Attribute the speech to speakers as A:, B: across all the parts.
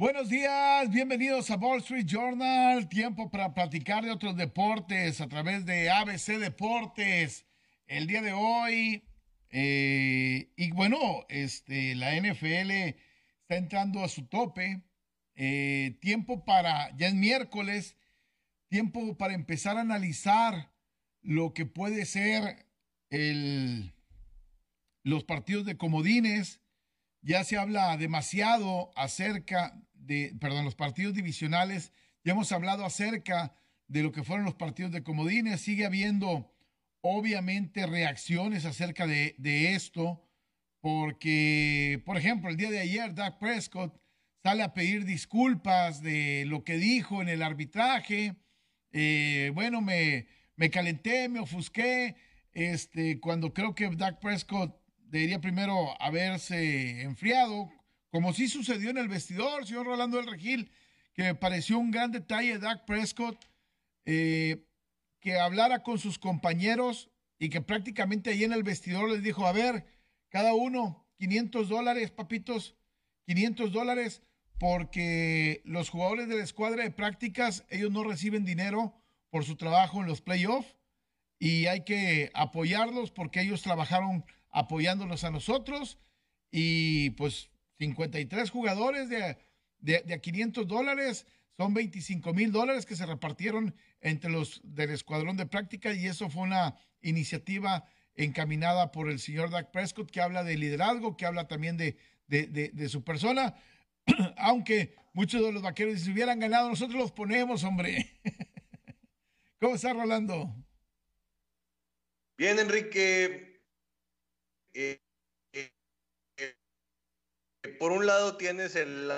A: Buenos días, bienvenidos a Wall Street Journal. Tiempo para platicar de otros deportes a través de ABC Deportes. El día de hoy, eh, y bueno, este, la NFL está entrando a su tope. Eh, tiempo para, ya es miércoles, tiempo para empezar a analizar lo que puede ser el, los partidos de comodines. Ya se habla demasiado acerca perdón, los partidos divisionales. Ya hemos hablado acerca de lo que fueron los partidos de comodines. Sigue habiendo, obviamente, reacciones acerca de, esto, porque, por ejemplo, el día de ayer, Doug Prescott sale a pedir disculpas de lo que dijo en el arbitraje. Eh, bueno, me, me calenté, me ofusqué, este, cuando creo que Doug Prescott debería primero haberse enfriado, como sí sucedió en el vestidor, señor Rolando del Regil, que me pareció un gran detalle de Dak Prescott, eh, que hablara con sus compañeros y que prácticamente ahí en el vestidor les dijo, a ver, cada uno, 500 dólares, papitos, 500 dólares, porque los jugadores de la escuadra de prácticas, ellos no reciben dinero por su trabajo en los playoffs y hay que apoyarlos porque ellos trabajaron apoyándonos a nosotros y pues 53 jugadores de, de, de a 500 dólares, son 25 mil dólares que se repartieron entre los del escuadrón de práctica y eso fue una iniciativa encaminada por el señor Doug Prescott que habla de liderazgo, que habla también de, de, su persona, aunque muchos de los vaqueros si hubieran ganado nosotros los ponemos, hombre. ¿Cómo está Rolando?
B: Bien, Enrique. Eh, por un lado tienes el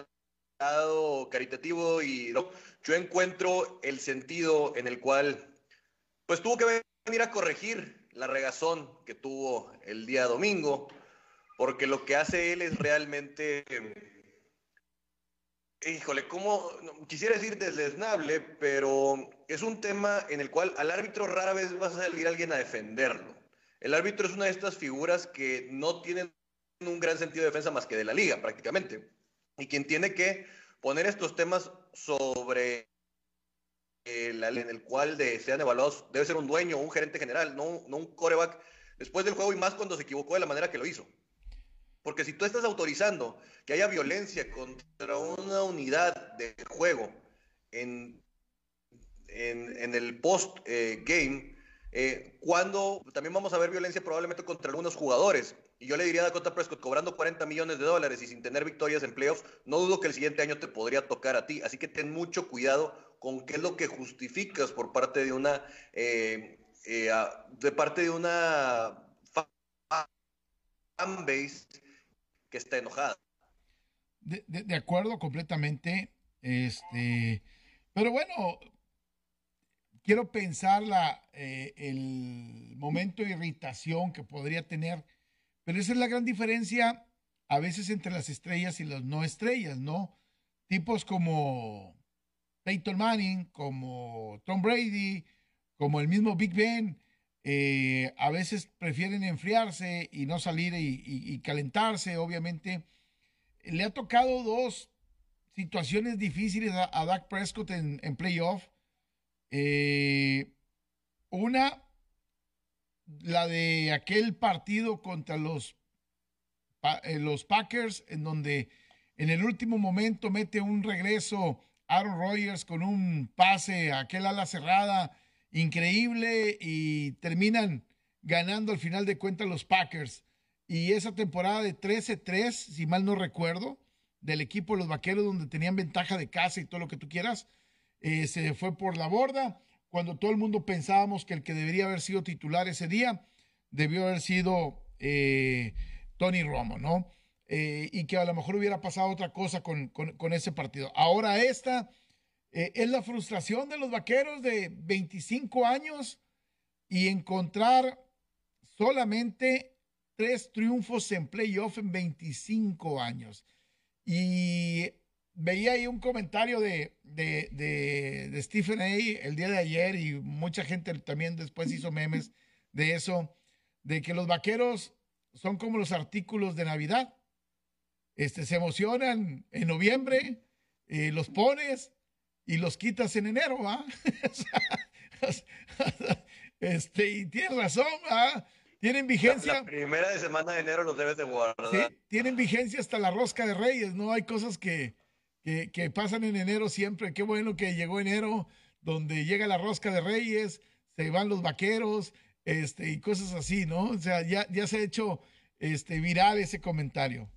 B: lado caritativo y yo encuentro el sentido en el cual pues tuvo que venir a corregir la regazón que tuvo el día domingo, porque lo que hace él es realmente, híjole, como quisiera decir desdesnable, pero es un tema en el cual al árbitro rara vez va a salir alguien a defenderlo. El árbitro es una de estas figuras que no tienen un gran sentido de defensa más que de la liga prácticamente. Y quien tiene que poner estos temas sobre el, en el cual de, sean evaluados debe ser un dueño, un gerente general, no, no un coreback después del juego y más cuando se equivocó de la manera que lo hizo. Porque si tú estás autorizando que haya violencia contra una unidad de juego en, en, en el post-game, eh, cuando también vamos a ver violencia probablemente contra algunos jugadores. Y yo le diría a Dakota Prescott, cobrando 40 millones de dólares y sin tener victorias en playoffs, no dudo que el siguiente año te podría tocar a ti. Así que ten mucho cuidado con qué es lo que justificas por parte de una, eh, eh, de parte de una fanbase que está enojada.
A: De, acuerdo completamente. Este, pero bueno, quiero pensar la, eh, el momento de irritación que podría tener, pero esa es la gran diferencia a veces entre las estrellas y las no estrellas, ¿no? Tipos como Peyton Manning, como Tom Brady, como el mismo Big Ben, eh, a veces prefieren enfriarse y no salir y, calentarse, obviamente. Le ha tocado dos situaciones difíciles a, Dak Prescott en, en playoff. Eh, una, la de aquel partido contra los, eh, los Packers, en donde en el último momento mete un regreso Aaron Rodgers con un pase a aquel ala cerrada increíble y terminan ganando al final de cuentas los Packers. Y esa temporada de 13-3, si mal no recuerdo, del equipo de los Vaqueros, donde tenían ventaja de casa y todo lo que tú quieras, eh, se fue por la borda, cuando todo el mundo pensábamos que el que debería haber sido titular ese día debió haber sido eh, Tony Romo, ¿no? eh, y que a lo mejor hubiera pasado otra cosa con, ese partido. Ahora esta eh, es la frustración de los vaqueros de 25 años y encontrar solamente tres triunfos en playoff en 25 años. Y veía ahí un comentario de, de, Stephen A. el día de ayer y mucha gente también después hizo memes de eso, de que los vaqueros son como los artículos de Navidad este, se emocionan en noviembre, eh, los pones y los quitas en enero, ¿va? este, y tienes razón, ¿va? Tienen vigencia.
B: La, primera de semana de enero los debes de guardar. Sí,
A: tienen vigencia hasta la rosca de Reyes, ¿no? Hay cosas que, que, pasan en enero siempre. Qué bueno que llegó enero, donde llega la rosca de Reyes, se van los vaqueros, este, y cosas así, ¿no? O sea, ya, ya se ha hecho este, viral ese comentario.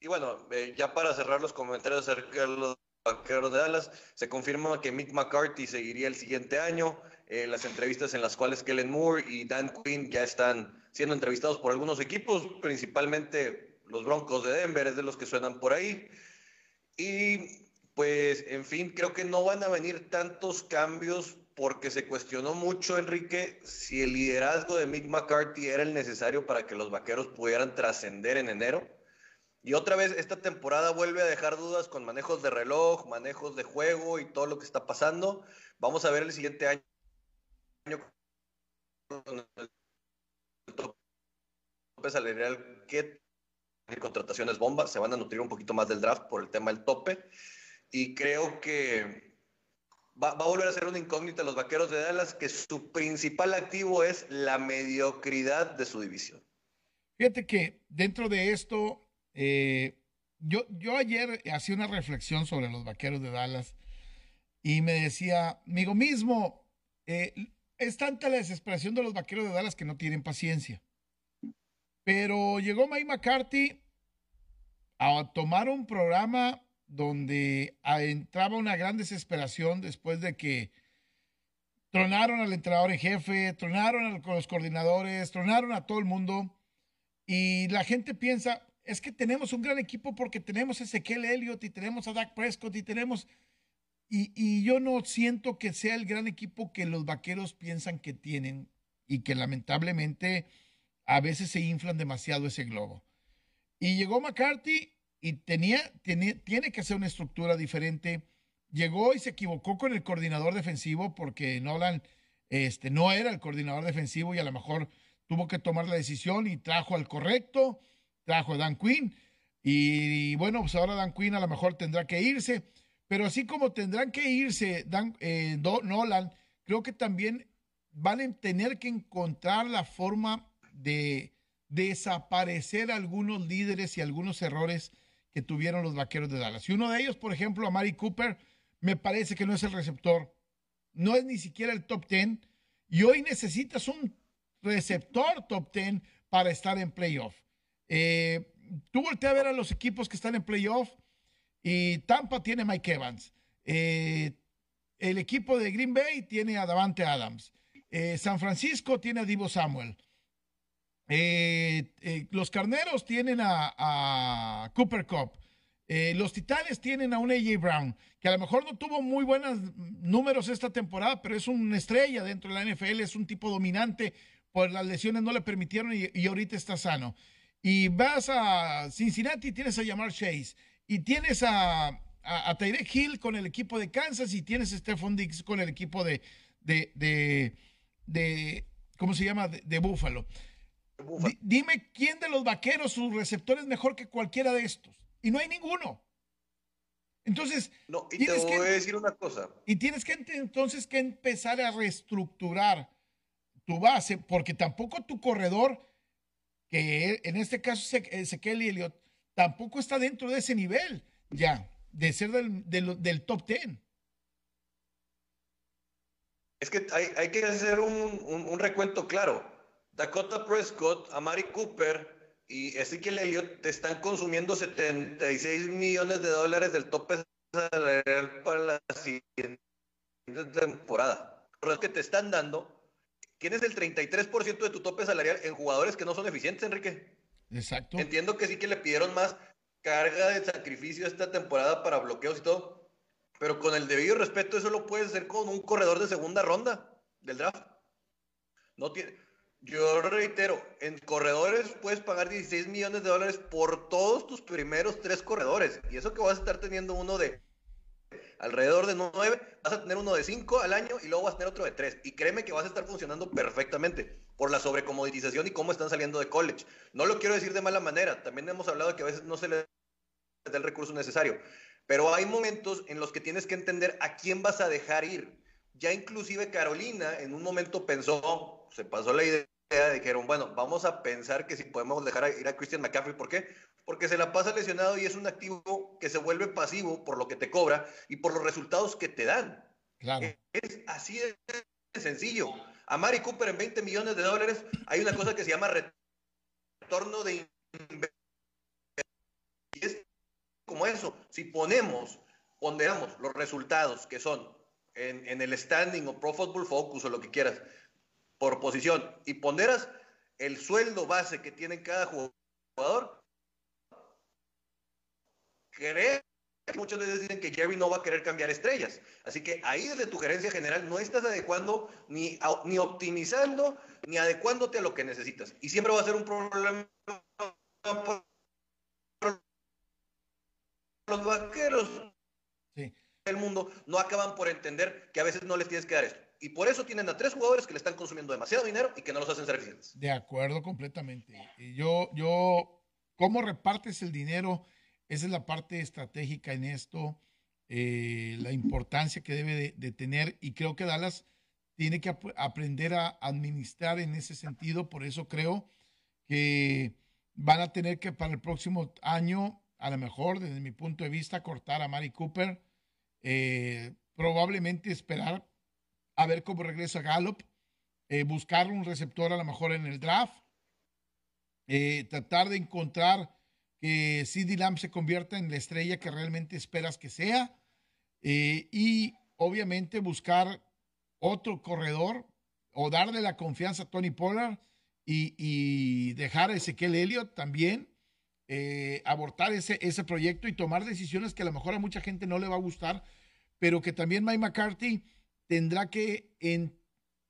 B: Y bueno, eh, ya para cerrar los comentarios acerca de los vaqueros de Dallas, se confirma que Mick McCarthy seguiría el siguiente año. Eh, las entrevistas en las cuales Kellen Moore y Dan Quinn ya están siendo entrevistados por algunos equipos, principalmente los Broncos de Denver, es de los que suenan por ahí. Y pues, en fin, creo que no van a venir tantos cambios porque se cuestionó mucho, Enrique, si el liderazgo de Mick McCarthy era el necesario para que los vaqueros pudieran trascender en enero. Y otra vez esta temporada vuelve a dejar dudas con manejos de reloj, manejos de juego y todo lo que está pasando. Vamos a ver el siguiente año el tope salarial que contrataciones bombas, se van a nutrir un poquito más del draft por el tema del tope. Y creo que va, va, a volver a ser una incógnita los vaqueros de Dallas, que su principal activo es la mediocridad de su división.
A: Fíjate que dentro de esto eh, yo, yo ayer hacía una reflexión sobre los vaqueros de Dallas y me decía, amigo mismo, eh, es tanta la desesperación de los vaqueros de Dallas que no tienen paciencia. Pero llegó Mike McCarthy a tomar un programa donde entraba una gran desesperación después de que tronaron al entrenador en jefe, tronaron a los coordinadores, tronaron a todo el mundo. Y la gente piensa, es que tenemos un gran equipo porque tenemos a Ezequiel Elliott y tenemos a Dak Prescott y tenemos... Y, yo no siento que sea el gran equipo que los vaqueros piensan que tienen y que lamentablemente a veces se inflan demasiado ese globo. Y llegó McCarthy y tenía, tiene, tiene que hacer una estructura diferente. Llegó y se equivocó con el coordinador defensivo porque Nolan este, no era el coordinador defensivo y a lo mejor tuvo que tomar la decisión y trajo al correcto trajo a Dan Quinn. Y, bueno, pues ahora Dan Quinn a lo mejor tendrá que irse. Pero así como tendrán que irse Dan, eh, Nolan, creo que también van a tener que encontrar la forma de desaparecer algunos líderes y algunos errores que tuvieron los vaqueros de Dallas. Y uno de ellos, por ejemplo, a Mari Cooper, me parece que no es el receptor. No es ni siquiera el top 10. Y hoy necesitas un receptor top 10 para estar en playoff. Eh, tú volteas a ver a los equipos que están en playoff y Tampa tiene Mike Evans. Eh, el equipo de Green Bay tiene a Davante Adams. Eh, San Francisco tiene a Divo Samuel. Los Carneros tienen a, Cooper Cup. los Titanes tienen a un AJ Brown, que a lo mejor no tuvo muy buenos números esta temporada, pero es una estrella dentro de la NFL, es un tipo dominante, pues las lesiones no le permitieron y ahorita está sano y vas a Cincinnati, tienes a Yamar Chase, y tienes a, a, Hill con el equipo de Kansas, y tienes a Stephon Diggs con el equipo de, de, de, ¿cómo se llama? De, Buffalo. Dime quién de los vaqueros, sus receptores, mejor que cualquiera de estos. Y no hay ninguno. Entonces,
B: no, y te voy a decir una cosa.
A: Y tienes que entonces que empezar a reestructurar tu base, porque tampoco tu corredor que en este caso Ezequiel Elliott tampoco está dentro de ese nivel ya, de ser del, del, top 10.
B: Es que hay, que hacer un, un, recuento claro. Dakota Prescott, Amari Cooper y Ezequiel Elliott te están consumiendo 76 millones de dólares del tope salarial para la siguiente temporada. Los que te están dando tienes el 33% de tu tope salarial en jugadores que no son eficientes, Enrique.
A: Exacto.
B: Entiendo que sí que le pidieron más carga de sacrificio esta temporada para bloqueos y todo, pero con el debido respeto eso lo puedes hacer con un corredor de segunda ronda del draft. No tiene, yo reitero, en corredores puedes pagar 16 millones de dólares por todos tus primeros tres corredores. Y eso que vas a estar teniendo uno de alrededor de 9, vas a tener uno de 5 al año y luego vas a tener otro de 3. Y créeme que vas a estar funcionando perfectamente por la sobrecomoditización y cómo están saliendo de college. No lo quiero decir de mala manera, también hemos hablado que a veces no se les da el recurso necesario. Pero hay momentos en los que tienes que entender a quién vas a dejar ir. Ya inclusive Carolina en un momento pensó, se pasó la idea dijeron, bueno, vamos a pensar que si podemos dejar ir a Christian McCaffrey, ¿por qué? Porque se la pasa lesionado y es un activo que se vuelve pasivo por lo que te cobra y por los resultados que te dan.
A: Claro.
B: Es así de sencillo. A Mari Cooper en 20 millones de dólares hay una cosa que se llama retorno de y es como eso. Si ponemos, ponderamos los resultados que son en, en el standing o Pro Football Focus o lo que quieras, por posición y ponderas el sueldo base que tiene cada jugador, cree que muchas veces dicen que Jerry no va a querer cambiar estrellas. Así que ahí desde tu gerencia general no estás adecuando ni, ni optimizando ni adecuándote a lo que necesitas. Y siempre va a ser un problema los vaqueros del mundo no acaban por entender que a veces no les tienes que dar esto y por eso tienen a tres jugadores que le están consumiendo demasiado dinero y que no los hacen ser eficientes.
A: De acuerdo, completamente. Yo, yo, ¿cómo repartes el dinero? Esa es la parte estratégica en esto, eh, la importancia que debe de, tener y creo que Dallas tiene que aprender a administrar en ese sentido, por eso creo que van a tener que para el próximo año, a lo mejor desde mi punto de vista, cortar a Mari Cooper, eh, probablemente esperar a ver cómo regresa Gallup, eh, buscar un receptor a lo mejor en el draft, eh, tratar de encontrar que CD Lamb se convierta en la estrella que realmente esperas que sea y obviamente buscar otro corredor o darle la confianza a Tony Pollard y, dejar a Ezequiel Elliott también. Abortar ese, ese proyecto y tomar decisiones que a lo mejor a mucha gente no le va a gustar, pero que también Mike McCarthy tendrá que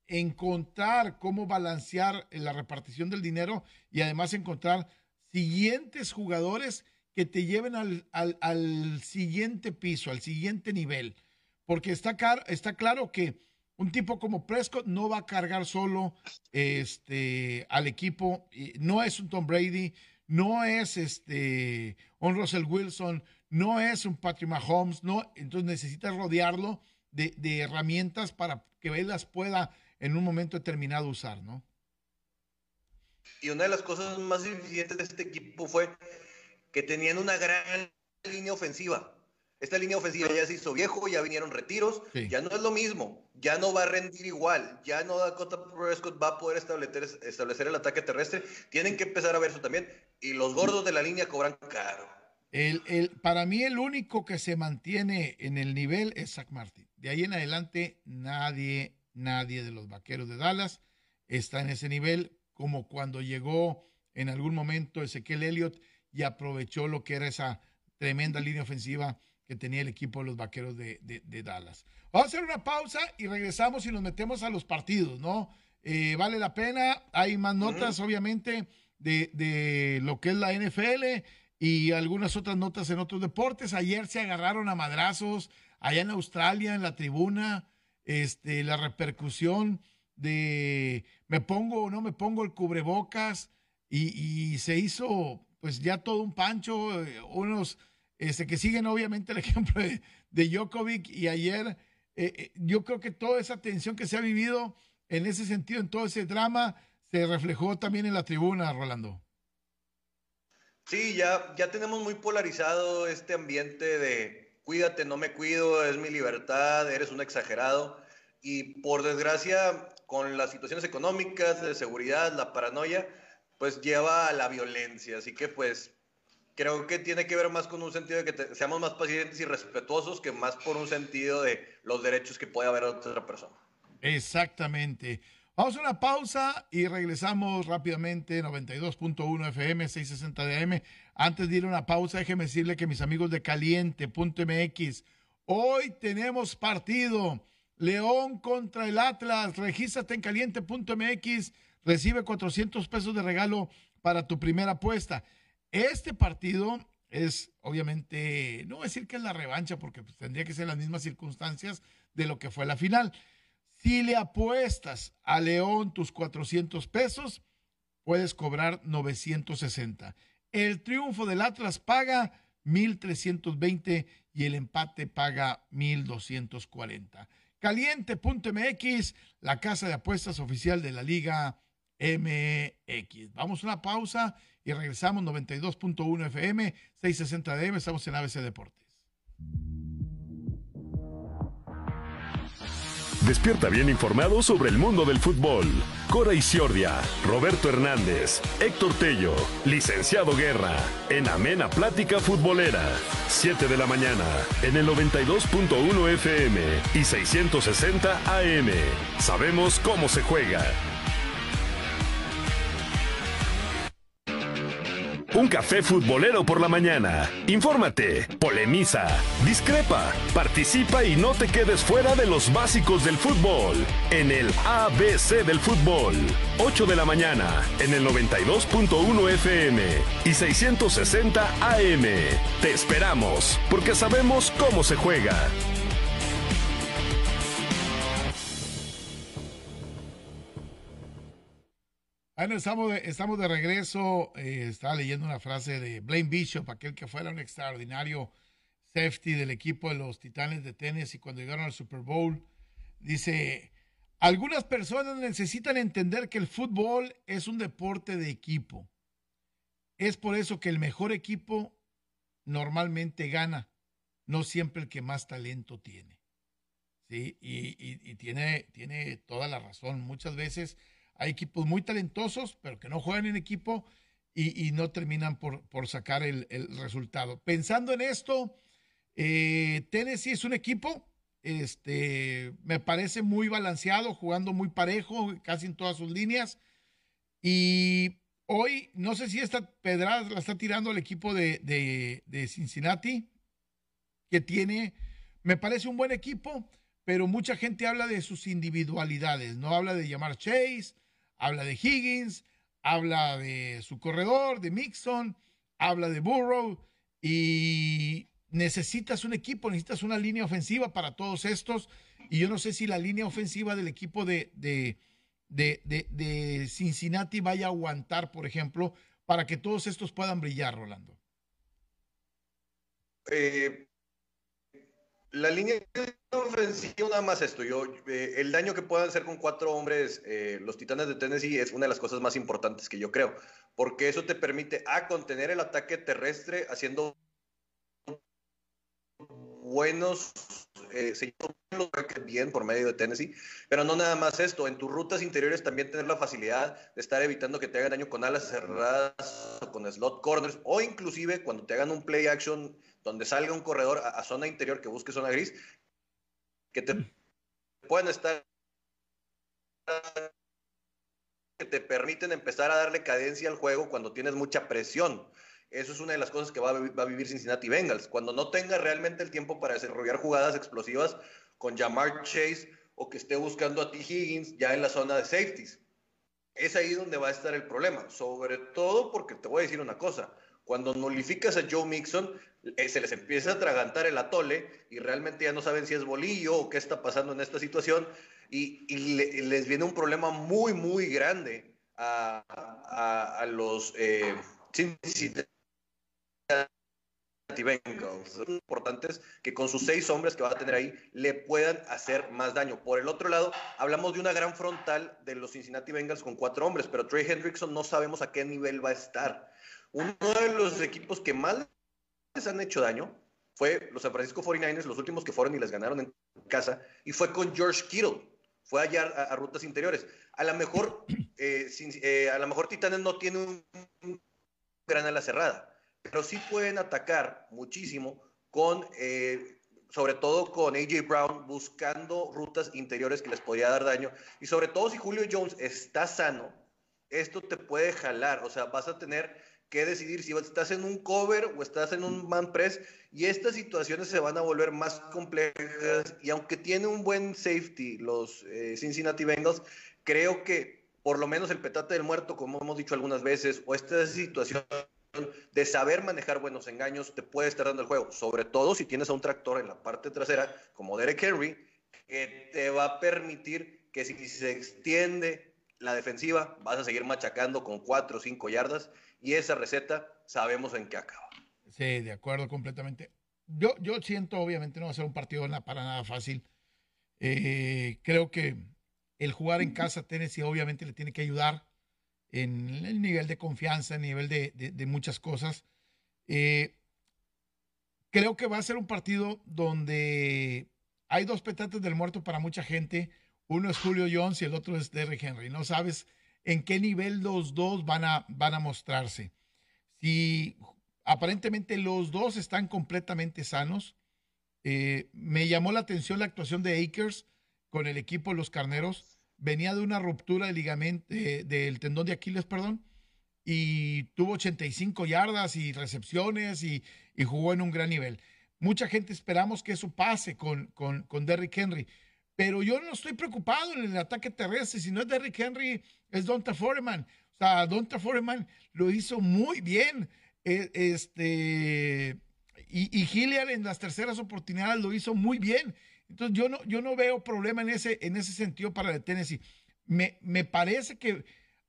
A: encontrar cómo balancear la repartición del dinero y además encontrar siguientes jugadores que te lleven al, siguiente piso, al siguiente nivel. Porque está, está claro que un tipo como Prescott no va a cargar solo este, al equipo, no es un Tom Brady, no es este, un Russell Wilson, no es un Patrick Mahomes, no, entonces necesitas rodearlo de, herramientas para que él las pueda en un momento determinado usar, ¿no?
B: Y una de las cosas más eficientes de este equipo fue que tenían una gran línea ofensiva. Esta línea ofensiva ya se hizo viejo, ya vinieron retiros, ya no es lo mismo, ya no va a rendir igual, ya no Dakota Prescott va a poder establecer, establecer el ataque terrestre. Tienen que empezar a ver eso también. Y los gordos de la línea cobran caro.
A: El, el, para mí el único que se mantiene en el nivel es Zach Martin. De ahí en adelante nadie, nadie de los Vaqueros de Dallas está en ese nivel como cuando llegó en algún momento Ezequiel Elliott y aprovechó lo que era esa tremenda línea ofensiva que tenía el equipo de los Vaqueros de, Dallas. Vamos a hacer una pausa y regresamos y nos metemos a los partidos, ¿no? Eh, vale la pena, hay más notas obviamente de, de lo que es la NFL y algunas otras notas en otros deportes. Ayer se agarraron a madrazos allá en Australia, en la tribuna, este, la repercusión de me pongo o no me pongo el cubrebocas y, se hizo pues ya todo un pancho, eh, unos este, que siguen obviamente el ejemplo de, de Djokovic y ayer eh, eh, yo creo que toda esa tensión que se ha vivido en ese sentido, en todo ese drama, se reflejó también en la tribuna, Rolando.
B: Sí, ya, ya tenemos muy polarizado este ambiente de cuídate, no me cuido, es mi libertad, eres un exagerado. Y por desgracia, con las situaciones económicas, de seguridad, la paranoia, pues lleva a la violencia. Así que pues creo que tiene que ver más con un sentido de que seamos más pacientes y respetuosos que más por un sentido de los derechos que puede haber otra persona.
A: Exactamente. Vamos a una pausa y regresamos rápidamente, 92.1 FM, 660 de AM. Antes de ir a una pausa, déjeme decirle que mis amigos de caliente.mx, hoy tenemos partido. León contra el Atlas. Regístrate en caliente.mx. Recibe 400 pesos de regalo para tu primera apuesta. Este partido es obviamente, no voy a decir que es la revancha porque pues, tendría que ser las mismas circunstancias de lo que fue la final. Si le apuestas a León tus 400 pesos, puedes cobrar 960. El triunfo del Atlas paga 1320 y el empate paga 1240. Caliente.mx, la casa de apuestas oficial de la Liga MX. Vamos a una pausa y regresamos 92.1 FM, 660 DM, estamos en ABC Deportes.
C: Despierta bien informado sobre el mundo del fútbol. Cora Isiordia, Roberto Hernández, Héctor Tello, Licenciado Guerra, en Amena Plática Futbolera. 7 de la mañana, en el 92.1 FM y 660 AM. Sabemos cómo se juega. Un café futbolero por la mañana. Infórmate, polemiza, discrepa, participa y no te quedes fuera de los básicos del fútbol. En el ABC del fútbol. 8 de la mañana, en el 92.1 FM y 660 AM. Te esperamos, porque sabemos cómo se juega.
A: Bueno, estamos de, estamos de regreso. Eh, estaba leyendo una frase de Blaine Bishop, aquel que fuera un extraordinario safety del equipo de los Titanes de Tennessee cuando llegaron al Super Bowl. Dice, algunas personas necesitan entender que el fútbol es un deporte de equipo. Es por eso que el mejor equipo normalmente gana, no siempre el que más talento tiene. ¿Sí? Y, y tiene, tiene toda la razón. Muchas veces hay equipos muy talentosos, pero que no juegan en equipo y, no terminan por, sacar el, resultado. Pensando en esto, eh, Tennessee es un equipo, este, me parece muy balanceado, jugando muy parejo, casi en todas sus líneas. Y hoy, no sé si esta pedrada la está tirando el equipo de, de Cincinnati, que tiene, me parece un buen equipo, pero mucha gente habla de sus individualidades, no habla de llamar Chase, habla de Higgins, habla de su corredor, de Mixon, habla de Burrow y necesitas un equipo, necesitas una línea ofensiva para todos estos. Y yo no sé si la línea ofensiva del equipo de, de, de, Cincinnati vaya a aguantar, por ejemplo, para que todos estos puedan brillar, Rolando.
B: Eh, la línea ofensiva, nada más esto. Yo, eh, el daño que puedan hacer con cuatro hombres eh, los Titanes de Tennessee es una de las cosas más importantes que yo creo. Porque eso te permite a contener el ataque terrestre haciendo buenos eh, bien por medio de Tennessee, pero no nada más esto, en tus rutas interiores también tener la facilidad de estar evitando que te hagan daño con alas cerradas, con slot corners, o inclusive cuando te hagan un play action donde salga un corredor a, zona interior que busque zona gris, que te pueden estar que te permiten empezar a darle cadencia al juego cuando tienes mucha presión. Eso es una de las cosas que va a, vivir Cincinnati Bengals. Cuando no tenga realmente el tiempo para desarrollar jugadas explosivas con Jamar Chase o que esté buscando a T. Higgins ya en la zona de safeties. Es ahí donde va a estar el problema. Sobre todo porque te voy a decir una cosa. Cuando nulificas a Joe Mixon, eh, se les empieza a atragantar el atole y realmente ya no saben si es bolillo o qué está pasando en esta situación y, les viene un problema muy, muy grande a, los eh, Bengals. importantes que con sus seis hombres que va a tener ahí le puedan hacer más daño. Por el otro lado, hablamos de una gran frontal de los Cincinnati Bengals con cuatro hombres, pero Trey Hendrickson no sabemos a qué nivel va a estar. Uno de los equipos que más les han hecho daño fue los San Francisco 49ers, los últimos que fueron y les ganaron en casa, y fue con George Kittle. Fue allá a, rutas interiores. A lo mejor, eh, eh, a lo mejor Titanes no tiene un, gran ala cerrada, pero sí pueden atacar muchísimo con, eh, sobre todo con AJ Brown buscando rutas interiores que les podía dar daño. Y sobre todo si Julio Jones está sano, esto te puede jalar. O sea, vas a tener que decidir si estás en un cover o estás en un man press. Y estas situaciones se van a volver más complejas. Y aunque tiene un buen safety los eh, Cincinnati Bengals, creo que por lo menos el petate del muerto, como hemos dicho algunas veces, o esta situación de saber manejar buenos engaños te puede estar dando el juego, sobre todo si tienes a un tractor en la parte trasera como Derek Henry, que te va a permitir que si se extiende la defensiva, vas a seguir machacando con cuatro o cinco yardas y esa receta sabemos en qué acaba.
A: Sí, de acuerdo completamente. Yo, yo siento, obviamente, no va a ser un partido para nada fácil. Eh, creo que el jugar en casa Tennessee obviamente le tiene que ayudar en el nivel de confianza, en el nivel de, muchas cosas. Eh, creo que va a ser un partido donde hay dos petates del muerto para mucha gente. Uno es Julio Jones y el otro es Derrick Henry. No sabes en qué nivel los dos van a, van a mostrarse. Si aparentemente los dos están completamente sanos, eh, me llamó la atención la actuación de Akers con el equipo de los Carneros venía de una ruptura de ligamento, del tendón de Aquiles, perdón, y tuvo 85 yardas y recepciones y, jugó en un gran nivel. Mucha gente esperamos que eso pase con, con, con, Derrick Henry, pero yo no estoy preocupado en el ataque terrestre. Si no es Derrick Henry, es Donta Foreman. O sea, Donta Foreman lo hizo muy bien. E, este, y, y en las terceras oportunidades lo hizo muy bien. Entonces yo no, yo no veo problema en ese, en ese sentido para el Tennessee. Me, me parece que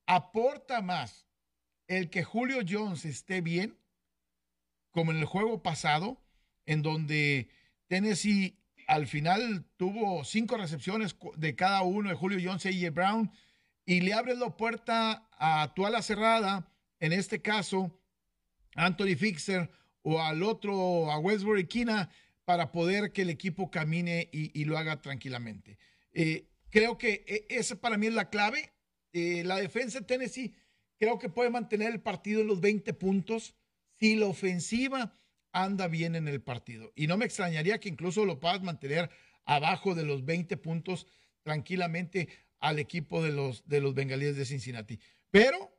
A: aporta más el que Julio Jones esté bien, como en el juego pasado, en donde Tennessee al final tuvo cinco recepciones de cada uno de Julio Jones y. Brown, y le abre la puerta a tu ala cerrada, en este caso, Anthony Fixer o al otro, a Westbury Kina, para poder que el equipo camine y, lo haga tranquilamente. Eh, creo que e, esa para mí es la clave. Eh, la defensa de Tennessee creo que puede mantener el partido en los 20 puntos si la ofensiva anda bien en el partido. Y no me extrañaría que incluso lo puedas mantener abajo de los 20 puntos tranquilamente al equipo de los, de los bengalíes de Cincinnati. Pero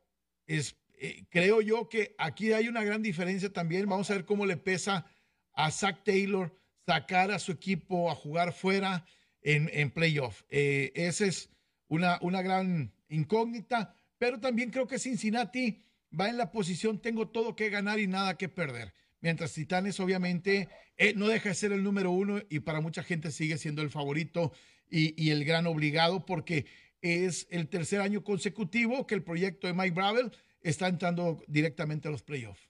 A: es, eh, creo yo que aquí hay una gran diferencia también. Vamos a ver cómo le pesa a Zach Taylor sacar a su equipo a jugar fuera en, en playoff. Eh, esa es una, una gran incógnita, pero también creo que Cincinnati va en la posición, tengo todo que ganar y nada que perder. Mientras Titanes obviamente eh, no deja de ser el número uno y para mucha gente sigue siendo el favorito y, y, el gran obligado porque es el tercer año consecutivo que el proyecto de Mike Bravel está entrando directamente a los playoffs.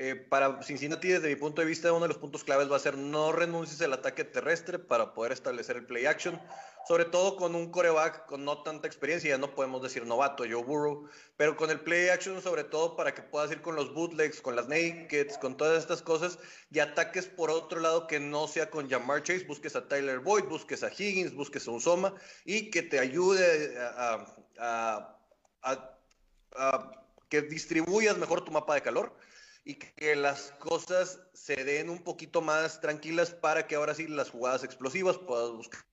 B: Eh, para Cincinnati, desde mi punto de vista, uno de los puntos claves va a ser no renuncies al ataque terrestre para poder establecer el play action, sobre todo con un coreback con no tanta experiencia, ya no podemos decir novato, Joe Burrow, pero con el play action sobre todo para que puedas ir con los bootlegs, con las nakeds, con todas estas cosas y ataques por otro lado que no sea con Jamar Chase, busques a Tyler Boyd, busques a Higgins, busques a Usoma y que te ayude a que distribuyas mejor tu mapa de calor y que las cosas se den un poquito más tranquilas para que ahora sí las jugadas explosivas puedas buscar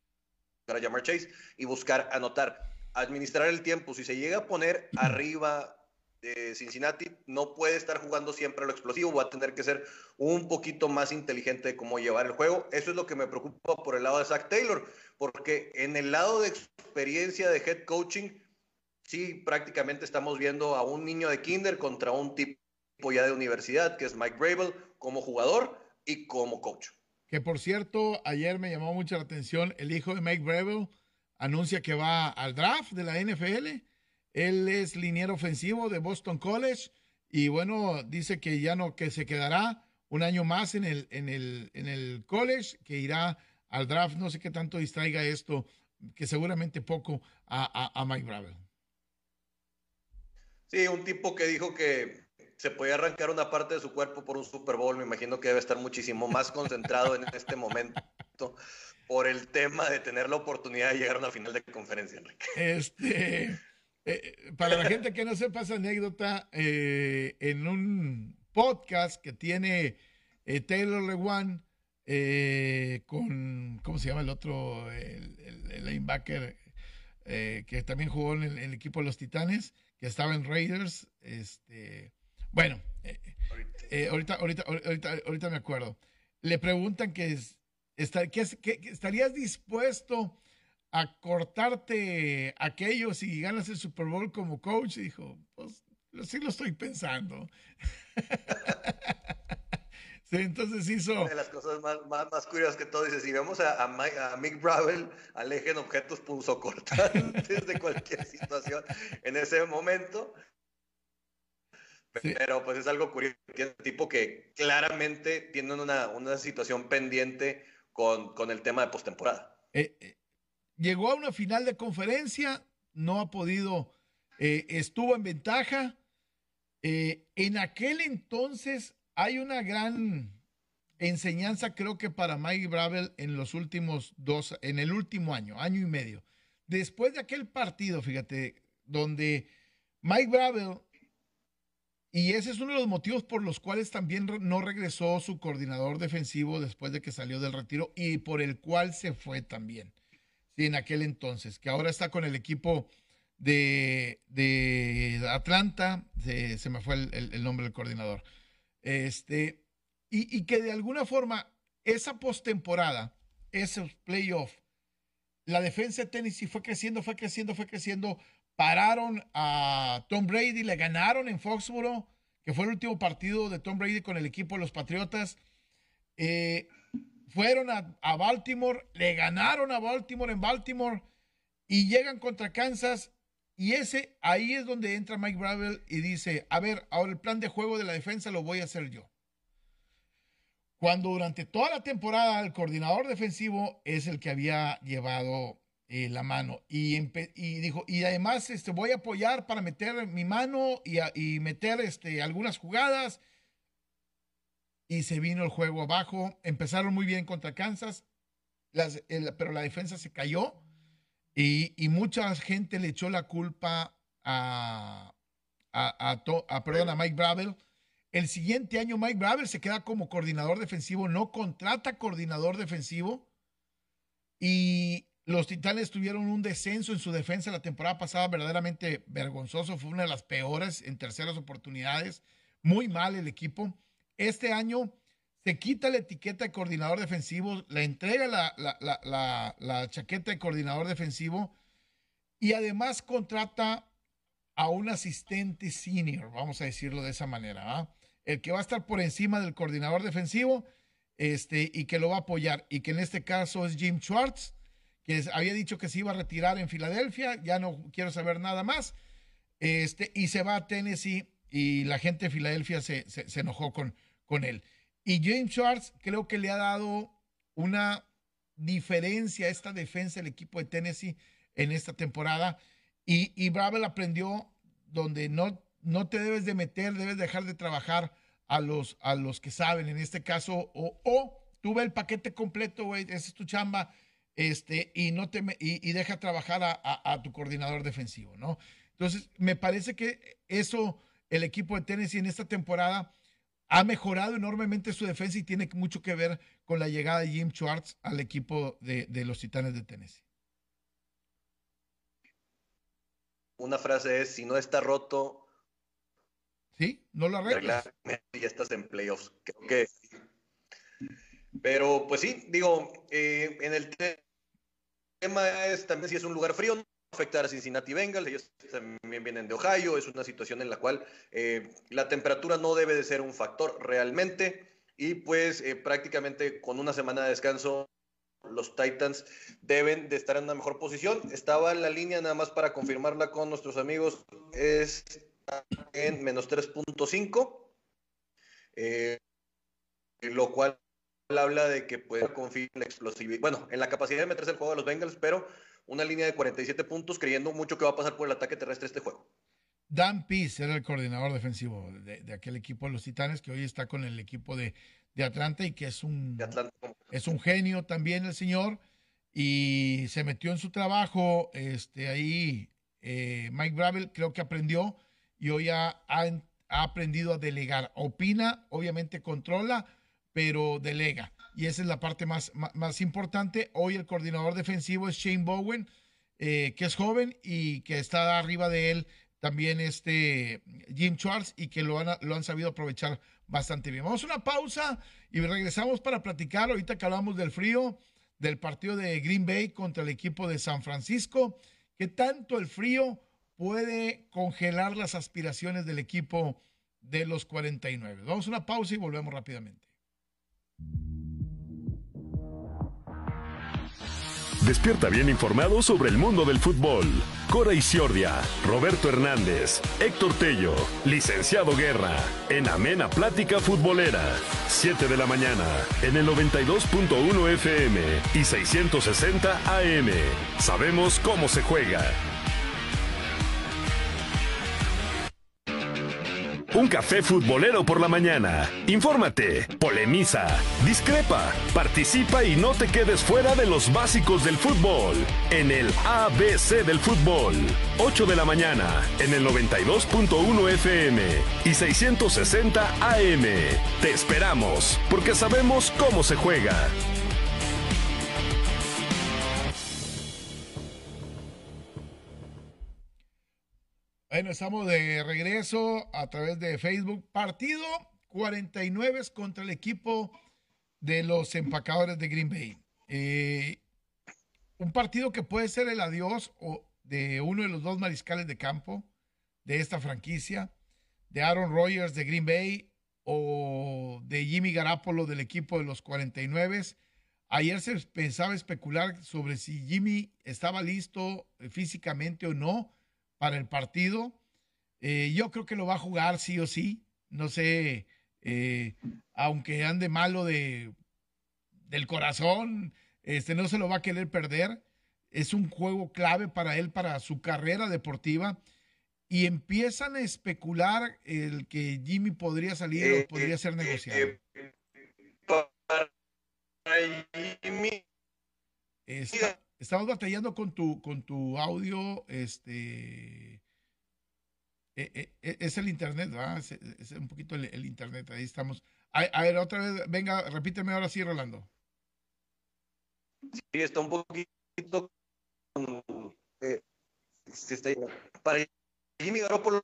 B: a llamar Chase y buscar anotar. Administrar el tiempo. Si se llega a poner arriba de Cincinnati, no puede estar jugando siempre a lo explosivo, va a tener que ser un poquito más inteligente de cómo llevar el juego. Eso es lo que me preocupa por el lado de Zach Taylor, porque en el lado de experiencia de head coaching, sí, prácticamente estamos viendo a un niño de kinder contra un tipo ya de universidad, que es Mike Bravel, como jugador y como coach.
A: Que por cierto, ayer me llamó mucho la atención, el hijo de Mike Bravel anuncia que va al draft de la NFL. Él es liniero ofensivo de Boston College y bueno, dice que ya no, que se quedará un año más en el, en el, en el college, que irá al draft. No sé qué tanto distraiga esto, que seguramente poco a, a, a Mike Bravel.
B: Sí, un tipo que dijo que se podía arrancar una parte de su cuerpo por un Super Bowl, me imagino que debe estar muchísimo más concentrado en este momento por el tema de tener la oportunidad de llegar a una final de conferencia, Enrique.
A: Este, eh, para la gente que no sepa esa anécdota, eh, en un podcast que tiene eh, Taylor Lewan con, ¿cómo se llama el otro? El, el, linebacker que también jugó en el, equipo de los Titanes, que estaba en Raiders. Este, bueno, ahorita, ahorita, ahorita, ahorita me acuerdo. Le preguntan que, que, estarías dispuesto a cortarte aquello si ganas el Super Bowl como coach. Y dijo, pues sí lo estoy pensando. Sí, entonces hizo.
B: Una de las cosas más, más, curiosas que todo, dice: si vemos a, a, Mick Bravel, alejen objetos punzocortantes de cualquier situación en ese momento. Pero pues es algo curioso, tipo que claramente tienen una, una situación pendiente con, con, el tema de postemporada.
A: Eh, eh, llegó a una final de conferencia, no ha podido, eh, estuvo en ventaja. en aquel entonces hay una gran enseñanza, creo que para Mike Bravel en los últimos dos, en el último año, año y medio. Después de aquel partido, fíjate, donde Mike Bravel, y ese es uno de los motivos por los cuales también no regresó su coordinador defensivo después de que salió del retiro y por el cual se fue también, sí, en aquel entonces, que ahora está con el equipo de, Atlanta, se, me fue el nombre del coordinador. Este, y, que de alguna forma esa postemporada, esos playoffs, la defensa de Tennessee fue creciendo, fue creciendo, fue creciendo. Pararon a Tom Brady, le ganaron en Foxborough, que fue el último partido de Tom Brady con el equipo de los Patriotas. Eh, fueron a, Baltimore, le ganaron a Baltimore en Baltimore y llegan contra Kansas y ese, ahí es donde entra Mike Bravel y dice, a ver, ahora el plan de juego de la defensa lo voy a hacer yo. Cuando durante toda la temporada el coordinador defensivo es el que había llevado eh, la mano y, dijo, y además este, voy a apoyar para meter mi mano y, y meter este, algunas jugadas. Y se vino el juego abajo. Empezaron muy bien contra Kansas, las, pero la defensa se cayó y, mucha gente le echó la culpa a, a, a, perdón, a Mike Bravel. El siguiente año Mike Bravel se queda como coordinador defensivo, no contrata coordinador defensivo y los Titanes tuvieron un descenso en su defensa la temporada pasada verdaderamente vergonzoso, fue una de las peores en terceras oportunidades, muy mal el equipo. Este año se quita la etiqueta de coordinador defensivo, le entrega la, chaqueta de coordinador defensivo y además contrata a un asistente senior, vamos a decirlo de esa manera, el que va a estar por encima del coordinador defensivo este, y que lo va a apoyar, y que en este caso es Jim Schwartz, que había dicho que se iba a retirar en Filadelfia, ya no quiero saber nada más, este, y se va a Tennessee y la gente de Filadelfia se, se enojó con, con él. Y James Schwartz creo que le ha dado una diferencia a esta defensa del equipo de Tennessee en esta temporada. Y, y Bravel aprendió donde no, no te debes de meter, debes dejar de trabajar a los, a los que saben. En este caso, o, o tú el paquete completo, güey, esa es tu chamba, este, y, no te, y, y deja trabajar a, a, tu coordinador defensivo, ¿no? Entonces, me parece que eso, el equipo de Tennessee en esta temporada ha mejorado enormemente su defensa y tiene mucho que ver con la llegada de Jim Schwartz al equipo de, los Titanes de Tennessee.
B: Una frase es, si no está roto...
A: Sí, no lo arreglas.
B: Ya estás en playoffs. Creo que... Pero pues sí, digo, eh, en el tema es también si es un lugar frío, afectar a Cincinnati Bengals, ellos también vienen de Ohio, es una situación en la cual eh, la temperatura no debe de ser un factor realmente y pues eh, prácticamente con una semana de descanso los Titans deben de estar en una mejor posición. Estaba en la línea nada más para confirmarla con nuestros amigos, es en menos 3.5, eh, lo cual habla de que puede confiar en la explosividad, bueno, en la capacidad de meterse el juego de los Bengals, pero una línea de 47 puntos, creyendo mucho que va a pasar por el ataque terrestre este juego.
A: Dan Pease era el coordinador defensivo de, aquel equipo de los Titanes, que hoy está con el equipo de, Atlanta y que es un, es un genio también el señor. Y se metió en su trabajo. Este, ahí eh, Mike Bravel creo que aprendió y hoy ha, ha aprendido a delegar. Opina, obviamente controla, pero delega. Y esa es la parte más, más, importante. Hoy el coordinador defensivo es Shane Bowen, eh, que es joven y que está arriba de él también este Jim Charles y que lo han, lo han sabido aprovechar bastante bien. Vamos a una pausa y regresamos para platicar ahorita que hablamos del frío, del partido de Green Bay contra el equipo de San Francisco, que tanto el frío puede congelar las aspiraciones del equipo de los 49. Vamos a una pausa y volvemos rápidamente.
C: Despierta bien informado sobre el mundo del fútbol. Cora Isiordia, Roberto Hernández, Héctor Tello, Licenciado Guerra, en Amena Plática Futbolera. 7 de la mañana, en el 92.1 FM y 660 AM. Sabemos cómo se juega. Un café futbolero por la mañana. Infórmate, polemiza, discrepa, participa y no te quedes fuera de los básicos del fútbol. En el ABC del fútbol. 8 de la mañana, en el 92.1 FM y 660 AM. Te esperamos, porque sabemos cómo se juega.
A: Bueno, estamos de regreso a través de Facebook. Partido 49 contra el equipo de los empacadores de Green Bay. Eh, un partido que puede ser el adiós de uno de los dos mariscales de campo de esta franquicia, de Aaron Rodgers de Green Bay o de Jimmy Garapolo del equipo de los 49. Ayer se pensaba especular sobre si Jimmy estaba listo físicamente o no para el partido. Eh, yo creo que lo va a jugar sí o sí. No sé, eh, aunque ande malo de, del corazón, este, no se lo va a querer perder. Es un juego clave para él, para su carrera deportiva. Y empiezan a especular el que Jimmy podría salir o eh, podría ser negociado. Estamos batallando con tu, con tu audio, este... E, e, e, es el internet, ¿verdad? Es, un poquito el, internet, ahí estamos. A, ver, otra vez, venga, repíteme ahora sí, Rolando.
B: Sí, está un poquito... Eh, para Jimmy Garoppolo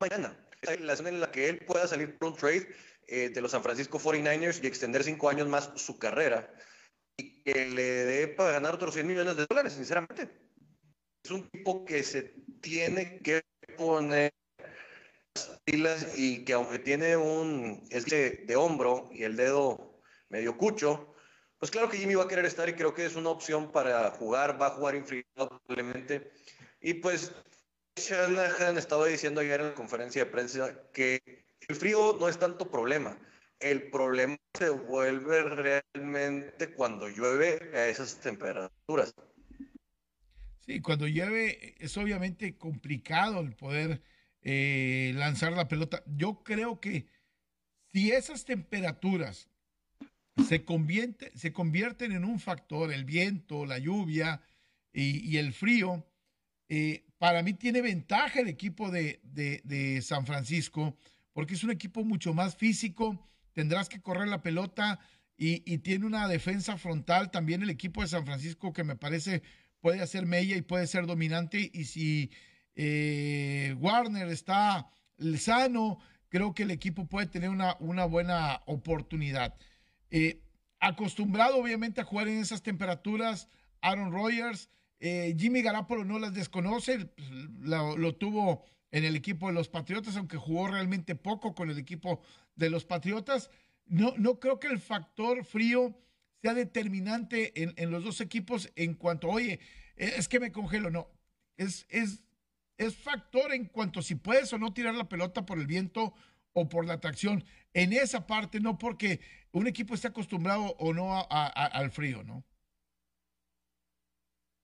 B: mañana, la zona en la que él pueda salir por un trade eh, de los San Francisco 49ers y extender cinco años más su carrera que le dé para ganar otros 100 millones de dólares, sinceramente. Es un tipo que se tiene que poner pilas y que aunque tiene un es de, hombro y el dedo medio cucho, pues claro que Jimmy va a querer estar y creo que es una opción para jugar, va a jugar infiltrado probablemente. Y pues Shanahan estaba diciendo ayer en la conferencia de prensa que el frío no es tanto problema, el problema se vuelve realmente cuando llueve a esas temperaturas.
A: Sí, cuando llueve es obviamente complicado el poder eh, lanzar la pelota. Yo creo que si esas temperaturas se, convierte, se convierten en un factor, el viento, la lluvia y, el frío, eh, para mí tiene ventaja el equipo de, de San Francisco porque es un equipo mucho más físico tendrás que correr la pelota y, tiene una defensa frontal también el equipo de San Francisco que me parece puede hacer mella y puede ser dominante y si eh, Warner está sano, creo que el equipo puede tener una, buena oportunidad. Eh, acostumbrado obviamente a jugar en esas temperaturas, Aaron Rodgers, eh, Jimmy Garapolo no las desconoce, lo, lo, tuvo en el equipo de los Patriotas, aunque jugó realmente poco con el equipo de los Patriotas. No, no creo que el factor frío sea determinante en, los dos equipos en cuanto, oye, es que me congelo. No, es, es, es factor en cuanto si puedes o no tirar la pelota por el viento o por la atracción. En esa parte, no porque un equipo esté acostumbrado o no al frío, ¿no?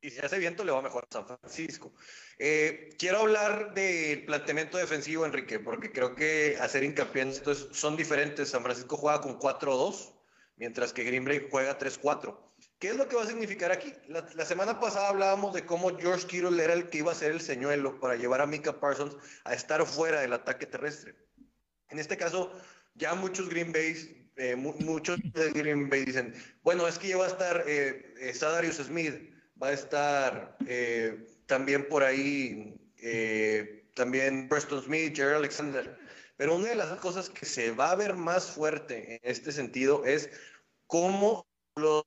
B: Y si hace viento le va mejor a San Francisco. Eh, quiero hablar del planteamiento defensivo, Enrique, porque creo que hacer hincapié en esto son diferentes. San Francisco juega con 4-2, mientras que Green Bay juega 3-4. ¿Qué es lo que va a significar aquí? La, semana pasada hablábamos de cómo George Kittle era el que iba a ser el señuelo para llevar a Mika Parsons a estar fuera del ataque terrestre. En este caso, ya muchos Green Bay eh, muchos de Green Bay dicen, bueno, es que ya va a estar eh, Sadarius Smith, va a estar eh, también por ahí, eh, también Preston Smith, Jerry Alexander. Pero una de las cosas que se va a ver más fuerte en este sentido es cómo los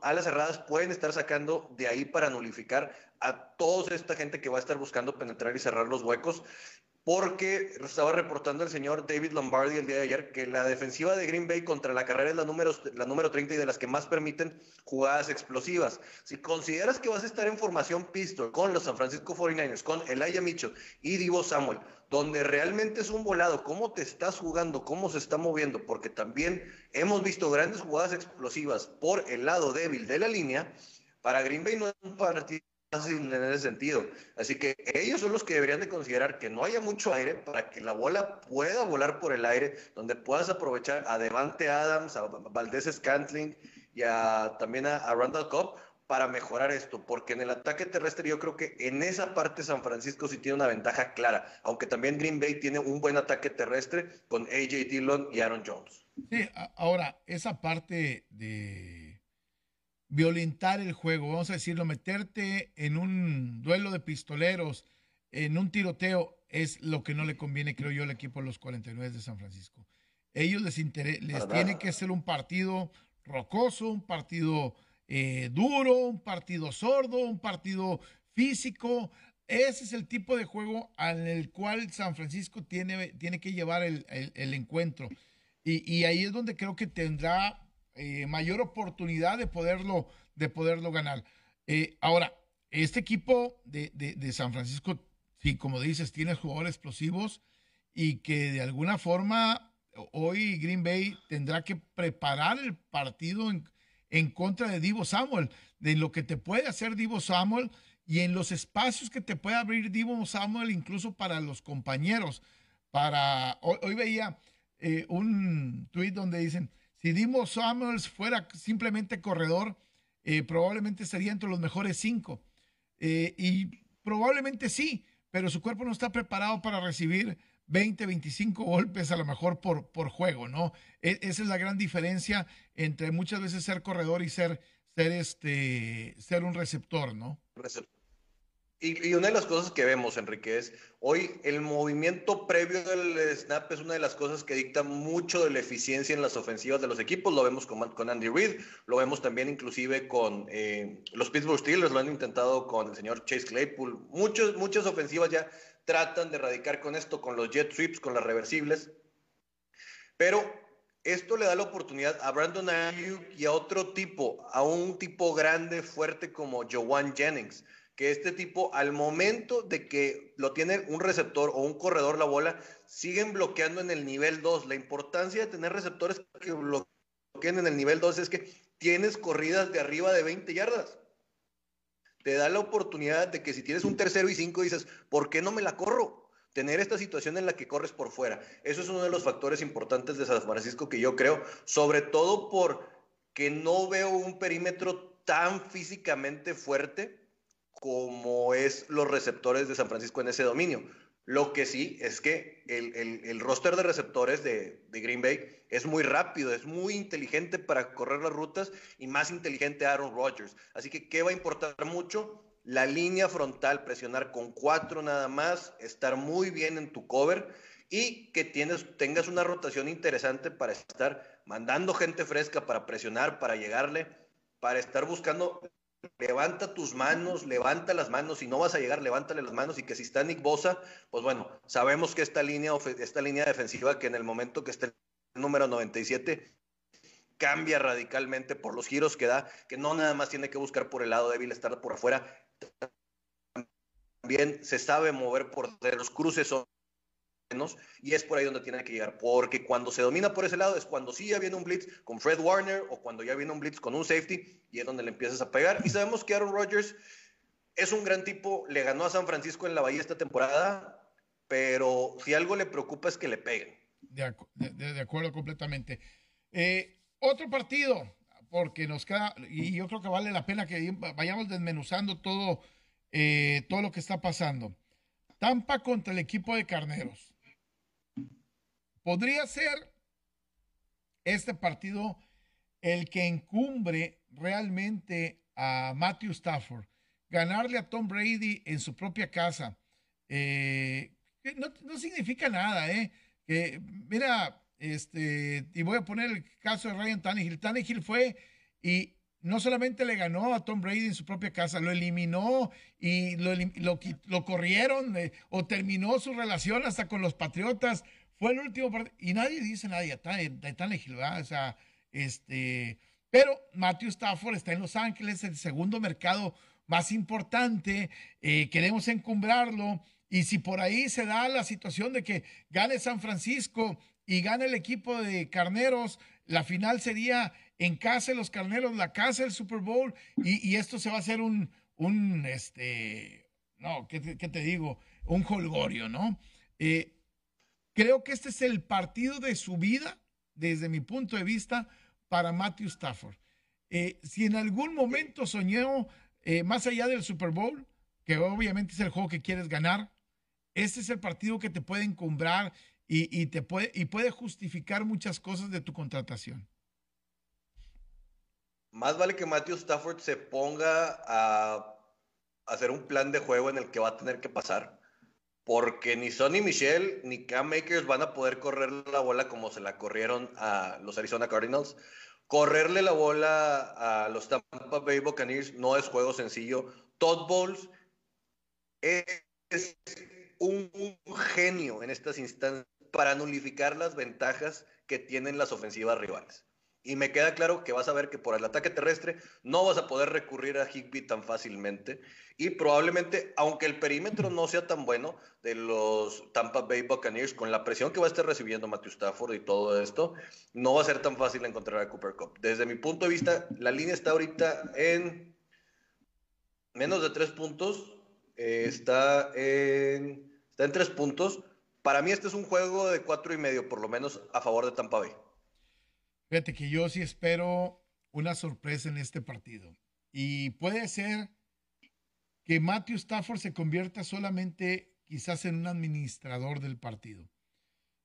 B: alas cerradas pueden estar sacando de ahí para nulificar a toda esta gente que va a estar buscando penetrar y cerrar los huecos porque estaba reportando el señor David Lombardi el día de ayer que la defensiva de Green Bay contra la carrera es la número, la número 30 y de las que más permiten jugadas explosivas. Si consideras que vas a estar en formación pistol con los San Francisco 49ers, con Elijah Mitchell y Divo Samuel, donde realmente es un volado, cómo te estás jugando, cómo se está moviendo, porque también hemos visto grandes jugadas explosivas por el lado débil de la línea, para Green Bay no es un partido en ese sentido. Así que ellos son los que deberían de considerar que no haya mucho aire para que la bola pueda volar por el aire, donde puedas aprovechar a Devante Adams, a Valdés Scantling y a, también a, Randall Cobb para mejorar esto, porque en el ataque terrestre yo creo que en esa parte San Francisco sí tiene una ventaja clara, aunque también Green Bay tiene un buen ataque terrestre con AJ Dillon y Aaron Jones.
A: Sí, ahora, esa parte de violentar el juego, vamos a decirlo, meterte en un duelo de pistoleros, en un tiroteo, es lo que no le conviene, creo yo, al equipo de los 49 de San Francisco. Ellos les, les tiene que ser un partido rocoso, un partido eh, duro, un partido sordo, un partido físico. Ese es el tipo de juego al el cual San Francisco tiene, tiene que llevar el, encuentro. Y, y, ahí es donde creo que tendrá eh, mayor oportunidad de poderlo, de poderlo ganar. Eh, ahora, este equipo de, de, San Francisco, sí, como dices, tiene jugadores explosivos y que de alguna forma hoy Green Bay tendrá que preparar el partido en, en contra de Divo Samuel, de lo que te puede hacer Divo Samuel y en los espacios que te puede abrir Divo Samuel incluso para los compañeros. Para hoy, veía eh, un tweet donde dicen si Dimo Samuels fuera simplemente corredor, eh, probablemente estaría entre los mejores cinco. Eh, y probablemente sí, pero su cuerpo no está preparado para recibir 20, 25 golpes a lo mejor por, por juego, ¿no? E, esa es la gran diferencia entre muchas veces ser corredor y ser, ser, este, ser un receptor, ¿no?
B: Receptor. Y, una de las cosas que vemos, Enrique, es hoy el movimiento previo del snap es una de las cosas que dicta mucho de la eficiencia en las ofensivas de los equipos. Lo vemos con, Andy Reid, lo vemos también inclusive con eh, los Pittsburgh Steelers, lo han intentado con el señor Chase Claypool. Muchos, muchas ofensivas ya tratan de erradicar con esto, con los jet sweeps, con las reversibles. Pero esto le da la oportunidad a Brandon Ayuk y a otro tipo, a un tipo grande, fuerte como Joan Jennings que este tipo, al momento de que lo tiene un receptor o un corredor la bola, siguen bloqueando en el nivel 2. La importancia de tener receptores que bloqueen en el nivel 2 es que tienes corridas de arriba de 20 yardas. Te da la oportunidad de que si tienes un tercero y cinco dices, ¿por qué no me la corro? Tener esta situación en la que corres por fuera. Eso es uno de los factores importantes de San Francisco que yo creo, sobre todo por que no veo un perímetro tan físicamente fuerte como es los receptores de San Francisco en ese dominio. Lo que sí es que el, roster de receptores de, Green Bay es muy rápido, es muy inteligente para correr las rutas y más inteligente Aaron Rodgers. Así que, ¿qué va a importar mucho? La línea frontal, presionar con cuatro nada más, estar muy bien en tu cover y que tienes, tengas una rotación interesante para estar mandando gente fresca, para presionar, para llegarle, para estar buscando levanta tus manos, levanta las manos, si no vas a llegar, levántale las manos y que si está Nick Bosa, pues bueno, sabemos que esta línea, esta línea defensiva que en el momento que esté el número 97 cambia radicalmente por los giros que da, que no nada más tiene que buscar por el lado débil, estar por afuera, también se sabe mover por los cruces son y es por ahí donde tiene que llegar, porque cuando se domina por ese lado es cuando sí ya viene un blitz con Fred Warner o cuando ya viene un blitz con un safety y es donde le empiezas a pegar. Y sabemos que Aaron Rodgers es un gran tipo, le ganó a San Francisco en la Bahía esta temporada, pero si algo le preocupa es que le peguen.
A: De, acuerdo completamente. Eh, otro partido, porque nos queda, y yo creo que vale la pena que vayamos desmenuzando todo, eh, todo lo que está pasando. Tampa contra el equipo de Carneros podría ser este partido el que encumbre realmente a Matthew Stafford. Ganarle a Tom Brady en su propia casa eh, no, significa nada, ¿eh? Mira, este, y voy a poner el caso de Ryan Tannehill. Tannehill fue y no solamente le ganó a Tom Brady en su propia casa, lo eliminó y lo, lo, corrieron eh, o terminó su relación hasta con los Patriotas. Fue el último partido y nadie dice nada de Tannehill, ¿verdad? O sea, este, pero Matthew Stafford está en Los Ángeles, el segundo mercado más importante. Eh, queremos encumbrarlo. Y si por ahí se da la situación de que gane San Francisco y gane el equipo de Carneros, la final sería en casa de los Carneros, la casa del Super Bowl, y, esto se va a hacer un, un este, no, ¿qué te, digo? Un holgorio, ¿no? Eh, creo que este es el partido de su vida, desde mi punto de vista, para Matthew Stafford. Eh, si en algún momento soñó eh, más allá del Super Bowl, que obviamente es el juego que quieres ganar, este es el partido que te puede encumbrar y, te y puede justificar muchas cosas de tu contratación.
B: Más vale que Matthew Stafford se ponga a hacer un plan de juego en el que va a tener que pasar. Porque ni Sonny Michel ni Cam Makers van a poder correr la bola como se la corrieron a los Arizona Cardinals. Correrle la bola a los Tampa Bay Buccaneers no es juego sencillo. Todd Bowles es un, genio en estas instancias para nulificar las ventajas que tienen las ofensivas rivales. Y me queda claro que vas a ver que por el ataque terrestre no vas a poder recurrir a Higby tan fácilmente. Y probablemente, aunque el perímetro no sea tan bueno de los Tampa Bay Buccaneers, con la presión que va a estar recibiendo Matthew Stafford y todo esto, no va a ser tan fácil encontrar a Cooper Cup. Desde mi punto de vista, la línea está ahorita en menos de tres puntos. Eh, está, en, está en tres puntos. Para mí este es un juego de cuatro y medio, por lo menos, a favor de Tampa Bay.
A: Fíjate que yo sí espero una sorpresa en este partido. Y puede ser que Matthew Stafford se convierta solamente quizás en un administrador del partido.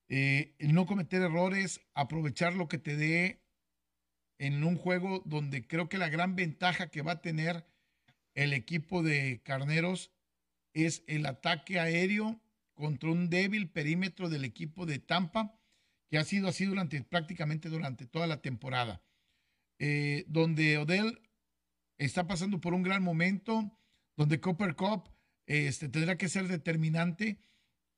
A: Eh, el no cometer errores, aprovechar lo que te dé en un juego donde creo que la gran ventaja que va a tener el equipo de Carneros es el ataque aéreo contra un débil perímetro del equipo de Tampa que ha sido así durante prácticamente durante toda la temporada, eh, donde Odell está pasando por un gran momento, donde Copper Cup este, tendrá que ser determinante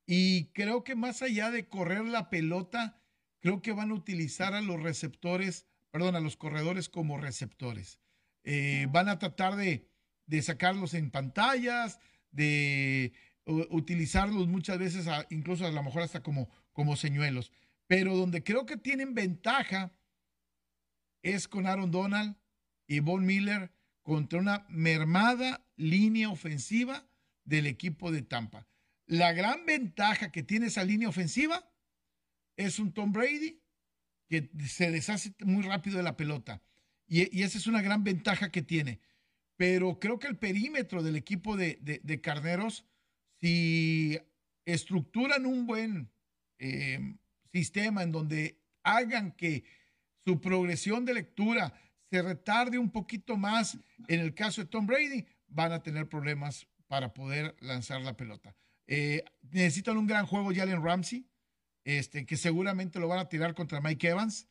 A: y creo que más allá de correr la pelota, creo que van a utilizar a los receptores, perdón, a los corredores como receptores. Eh, van a tratar de, de, sacarlos en pantallas, de utilizarlos muchas veces, incluso a lo mejor hasta como, como señuelos. Pero donde creo que tienen ventaja es con Aaron Donald y Von Miller contra una mermada línea ofensiva del equipo de Tampa. La gran ventaja que tiene esa línea ofensiva es un Tom Brady que se deshace muy rápido de la pelota. Y, esa es una gran ventaja que tiene. Pero creo que el perímetro del equipo de, Carneros, si estructuran un buen eh, sistema en donde hagan que su progresión de lectura se retarde un poquito más en el caso de Tom Brady, van a tener problemas para poder lanzar la pelota. Eh, necesitan un gran juego Jalen Ramsey, este, que seguramente lo van a tirar contra Mike Evans.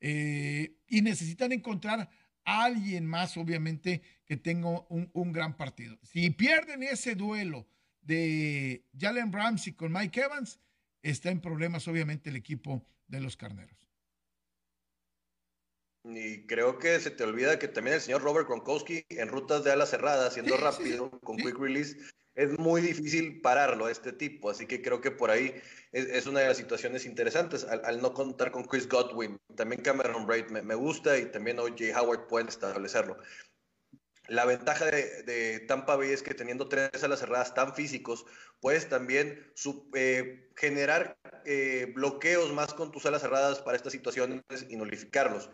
A: Eh, y necesitan encontrar a alguien más, obviamente, que tenga un, un, gran partido. Si pierden ese duelo de Jalen Ramsey con Mike Evans, está en problemas obviamente el equipo de los carneros.
B: Y creo que se te olvida que también el señor Robert Gronkowski en rutas de ala cerrada, siendo rápido, con quick release, es muy difícil pararlo a este tipo. Así que creo que por ahí es, una de las situaciones interesantes al, no contar con Chris Godwin. También Cameron Braid me, me gusta y también OJ Howard pueden establecerlo. La ventaja de, Tampa Bay es que teniendo tres alas cerradas tan físicos, puedes también eh, generar eh, bloqueos más con tus alas cerradas para estas situaciones y nulificarlos.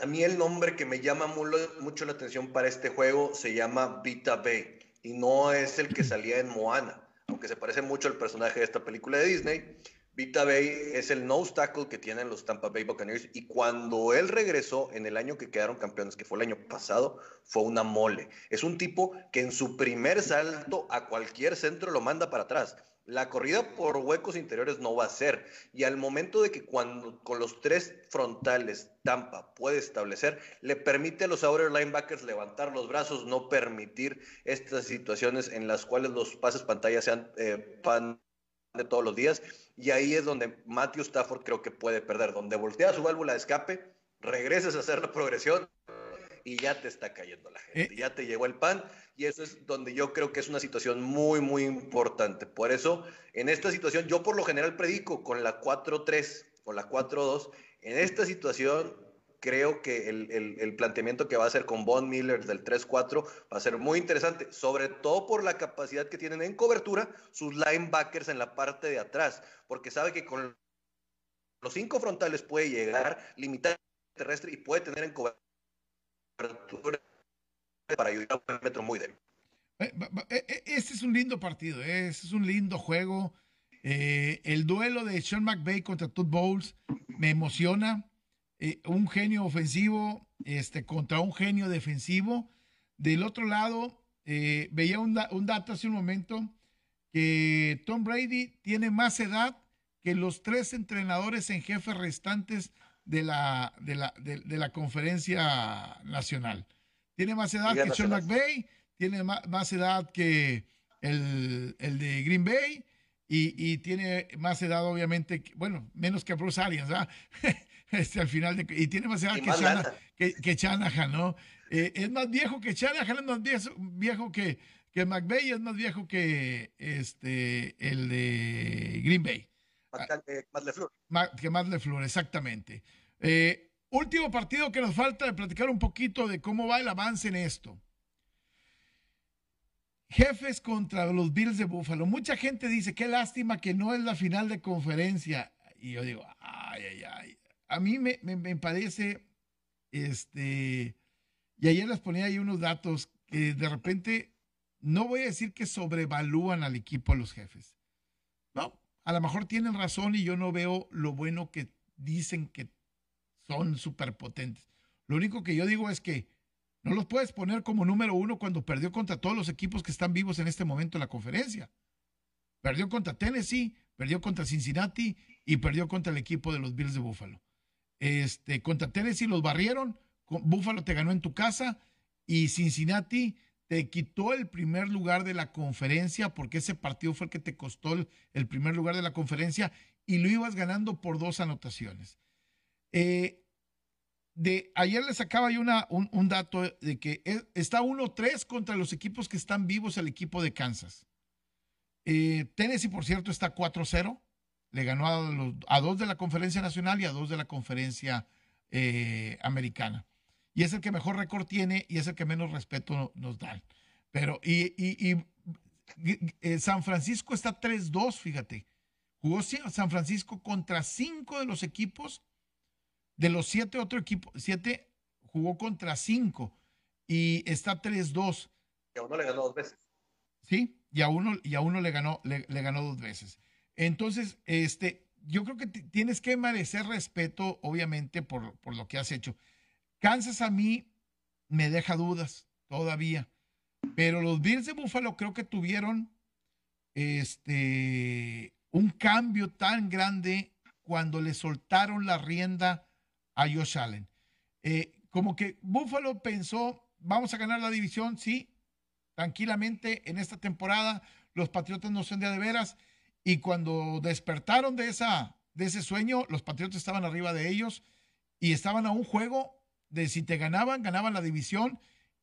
B: A mí el nombre que me llama mucho la atención para este juego se llama Vita Bay y no es el que salía en Moana, aunque se parece mucho al personaje de esta película de Disney. Vita Bay es el nose tackle que tienen los Tampa Bay Buccaneers y cuando él regresó en el año que quedaron campeones, que fue el año pasado, fue una mole. Es un tipo que en su primer salto a cualquier centro lo manda para atrás. La corrida por huecos interiores no va a ser. Y al momento de que cuando con los tres frontales Tampa puede establecer, le permite a los outer linebackers levantar los brazos, no permitir estas situaciones en las cuales los pases pantalla sean eh, pan de todos los días y ahí es donde Matthew Stafford creo que puede perder, donde voltea su válvula de escape, regresas a hacer la progresión y ya te está cayendo la gente, eh. ya te llegó el pan y eso es donde yo creo que es una situación muy, muy importante. Por eso, en esta situación, yo por lo general predico con la 4-3 o la 4-2, en esta situación creo que el, planteamiento que va a hacer con Von Miller del 3-4 va a ser muy interesante, sobre todo por la capacidad que tienen en cobertura sus linebackers en la parte de atrás, porque sabe que con los cinco frontales puede llegar, limitar el terrestre y puede tener en cobertura para ayudar a un metro muy débil.
A: Eh, eh, eh, este es un lindo partido, este es un lindo juego. el duelo de Sean McVay contra Todd Bowles me emociona eh, un genio ofensivo este, contra un genio defensivo. Del otro lado, eh, veía un, dato hace un momento que Tom Brady tiene más edad que los tres entrenadores en jefe restantes de la, de la, de, la conferencia nacional. Tiene más edad que Sean McVay, tiene más, edad que el, el, de Green Bay y, y, tiene más edad, obviamente, bueno, menos que Bruce Arians, ¿verdad? este, al final de, y tiene más edad que, que, Shanahan, ¿no? Eh, es más viejo que Shanahan, es más viejo, que, que McVeigh, es más viejo que este, el de Green Bay. Más, que más LeFleur, exactamente. Eh, último partido que nos falta de platicar un poquito de cómo va el avance en esto. Jefes contra los Bills de Buffalo. Mucha gente dice, qué lástima que no es la final de conferencia. Y yo digo, ay, ay, ay a mí me, parece, este, y ayer les ponía ahí unos datos que de repente, no voy a decir que sobrevalúan al equipo a los jefes. No, a lo mejor tienen razón y yo no veo lo bueno que dicen que son superpotentes. Lo único que yo digo es que no los puedes poner como número uno cuando perdió contra todos los equipos que están vivos en este momento en la conferencia. Perdió contra Tennessee, perdió contra Cincinnati y perdió contra el equipo de los Bills de Buffalo. Este, contra Tennessee los barrieron, Buffalo te ganó en tu casa y Cincinnati te quitó el primer lugar de la conferencia porque ese partido fue el que te costó el, primer lugar de la conferencia y lo ibas ganando por dos anotaciones. Eh, de, ayer les sacaba yo una, un, dato de que está 1-3 contra los equipos que están vivos el equipo de Kansas. Eh, Tennessee, por cierto, está 4-0 le ganó a, dos de la conferencia nacional y a dos de la conferencia eh, americana. Y es el que mejor récord tiene y es el que menos respeto nos da. Pero, y, y, eh, San Francisco está 3-2, fíjate. Jugó San Francisco contra cinco de los equipos. De los siete, otro equipo, siete jugó contra cinco y está 3-2.
B: Y a uno le ganó dos veces.
A: Sí, y a uno, y a uno le, ganó, le ganó dos veces. Entonces, este, yo creo que tienes que merecer respeto, obviamente, por, por, lo que has hecho. Kansas a mí me deja dudas todavía, pero los Bills de Buffalo creo que tuvieron este, un cambio tan grande cuando le soltaron la rienda a Josh Allen. Eh, como que Buffalo pensó, vamos a ganar la división, sí, tranquilamente en esta temporada. Los Patriotas no son de, de veras y cuando despertaron de, esa, de ese sueño, los Patriotas estaban arriba de ellos y estaban a un juego de si te ganaban, ganaban la división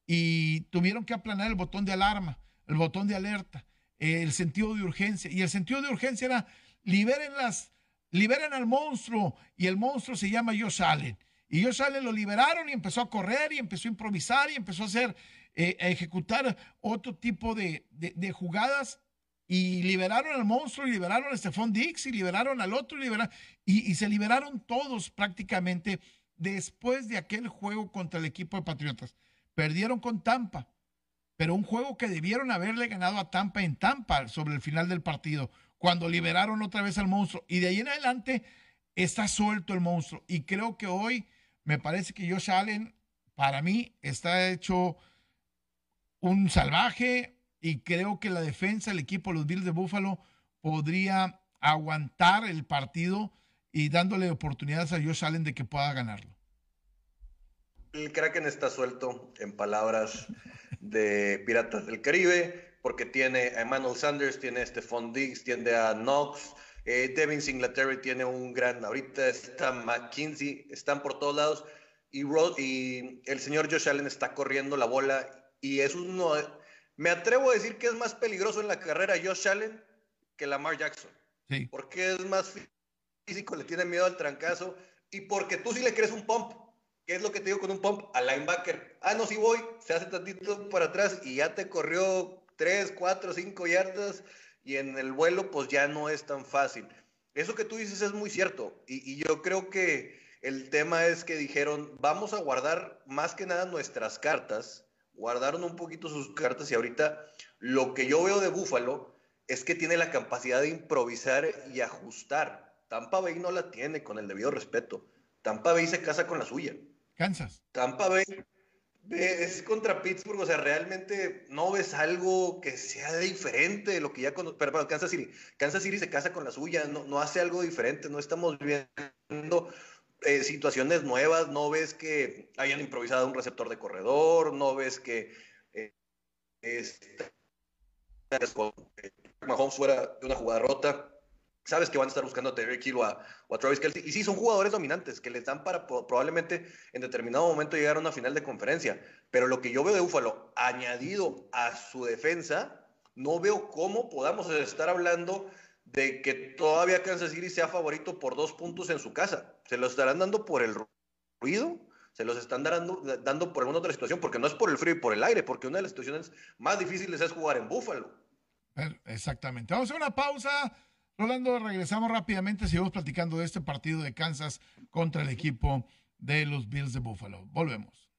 A: y tuvieron que aplanar el botón de alarma, el botón de alerta, el sentido de urgencia. Y el sentido de urgencia era liberen las, liberen al monstruo y el monstruo se llama Josh Allen. Y Josh Allen lo liberaron y empezó a correr y empezó a improvisar y empezó a hacer, eh, a ejecutar otro tipo de, de jugadas y liberaron al monstruo, y liberaron a Stephon Dix, y liberaron al otro, y, y, se liberaron todos prácticamente después de aquel juego contra el equipo de Patriotas. Perdieron con Tampa, pero un juego que debieron haberle ganado a Tampa en Tampa sobre el final del partido, cuando liberaron otra vez al monstruo. Y de ahí en adelante está suelto el monstruo. Y creo que hoy me parece que Josh Allen, para mí, está hecho un salvaje y creo que la defensa del equipo de los Bills de Buffalo podría aguantar el partido y dándole oportunidades a Josh Allen de que pueda ganarlo.
B: El Kraken está suelto, en palabras de Piratas del Caribe, porque tiene a Emmanuel Sanders, tiene a Stephon Diggs, tiene a Knox, eh, Devin Singletary tiene un gran, ahorita está McKinsey, están por todos lados, y, y el señor Josh Allen está corriendo la bola, y es uno, me atrevo a decir que es más peligroso en la carrera Josh Allen que Lamar Jackson, sí. porque es más físico, le tiene miedo al trancazo, y porque tú sí le crees un pump, ¿Qué es lo que te digo con un pump? Al linebacker. Ah, no, si voy. Se hace tantito para atrás y ya te corrió 3, 4, 5 yardas y en el vuelo pues ya no es tan fácil. Eso que tú dices es muy cierto y, y yo creo que el tema es que dijeron, vamos a guardar más que nada nuestras cartas, guardaron un poquito sus cartas y ahorita lo que yo veo de Búfalo es que tiene la capacidad de improvisar y ajustar. Tampa Bay no la tiene con el debido respeto. Tampa Bay se casa con la suya.
A: Kansas.
B: Tampa Bay es contra Pittsburgh, o sea, realmente no ves algo que sea diferente de lo que ya con, pero, Kansas City, Kansas City se casa con la suya, no, no hace algo diferente, no estamos viendo eh, situaciones nuevas, no ves que hayan improvisado un receptor de corredor, no ves que eh, este, Mahomes fuera de una jugada rota sabes que van a estar buscando a Terry Hill o a, Travis Kelsey. Y sí, son jugadores dominantes que les dan para probablemente en determinado momento llegar a una final de conferencia. Pero lo que yo veo de Búfalo, añadido a su defensa, no veo cómo podamos estar hablando de que todavía Kansas City sea favorito por dos puntos en su casa. Se los estarán dando por el ruido, se los están dando, dando por alguna otra situación, porque no es por el frío y por el aire, porque una de las situaciones más difíciles es jugar en Búfalo.
A: Exactamente. Vamos a una pausa. Rolando, regresamos rápidamente. Seguimos platicando de este partido de Kansas contra el equipo de los Bills de Buffalo. Volvemos.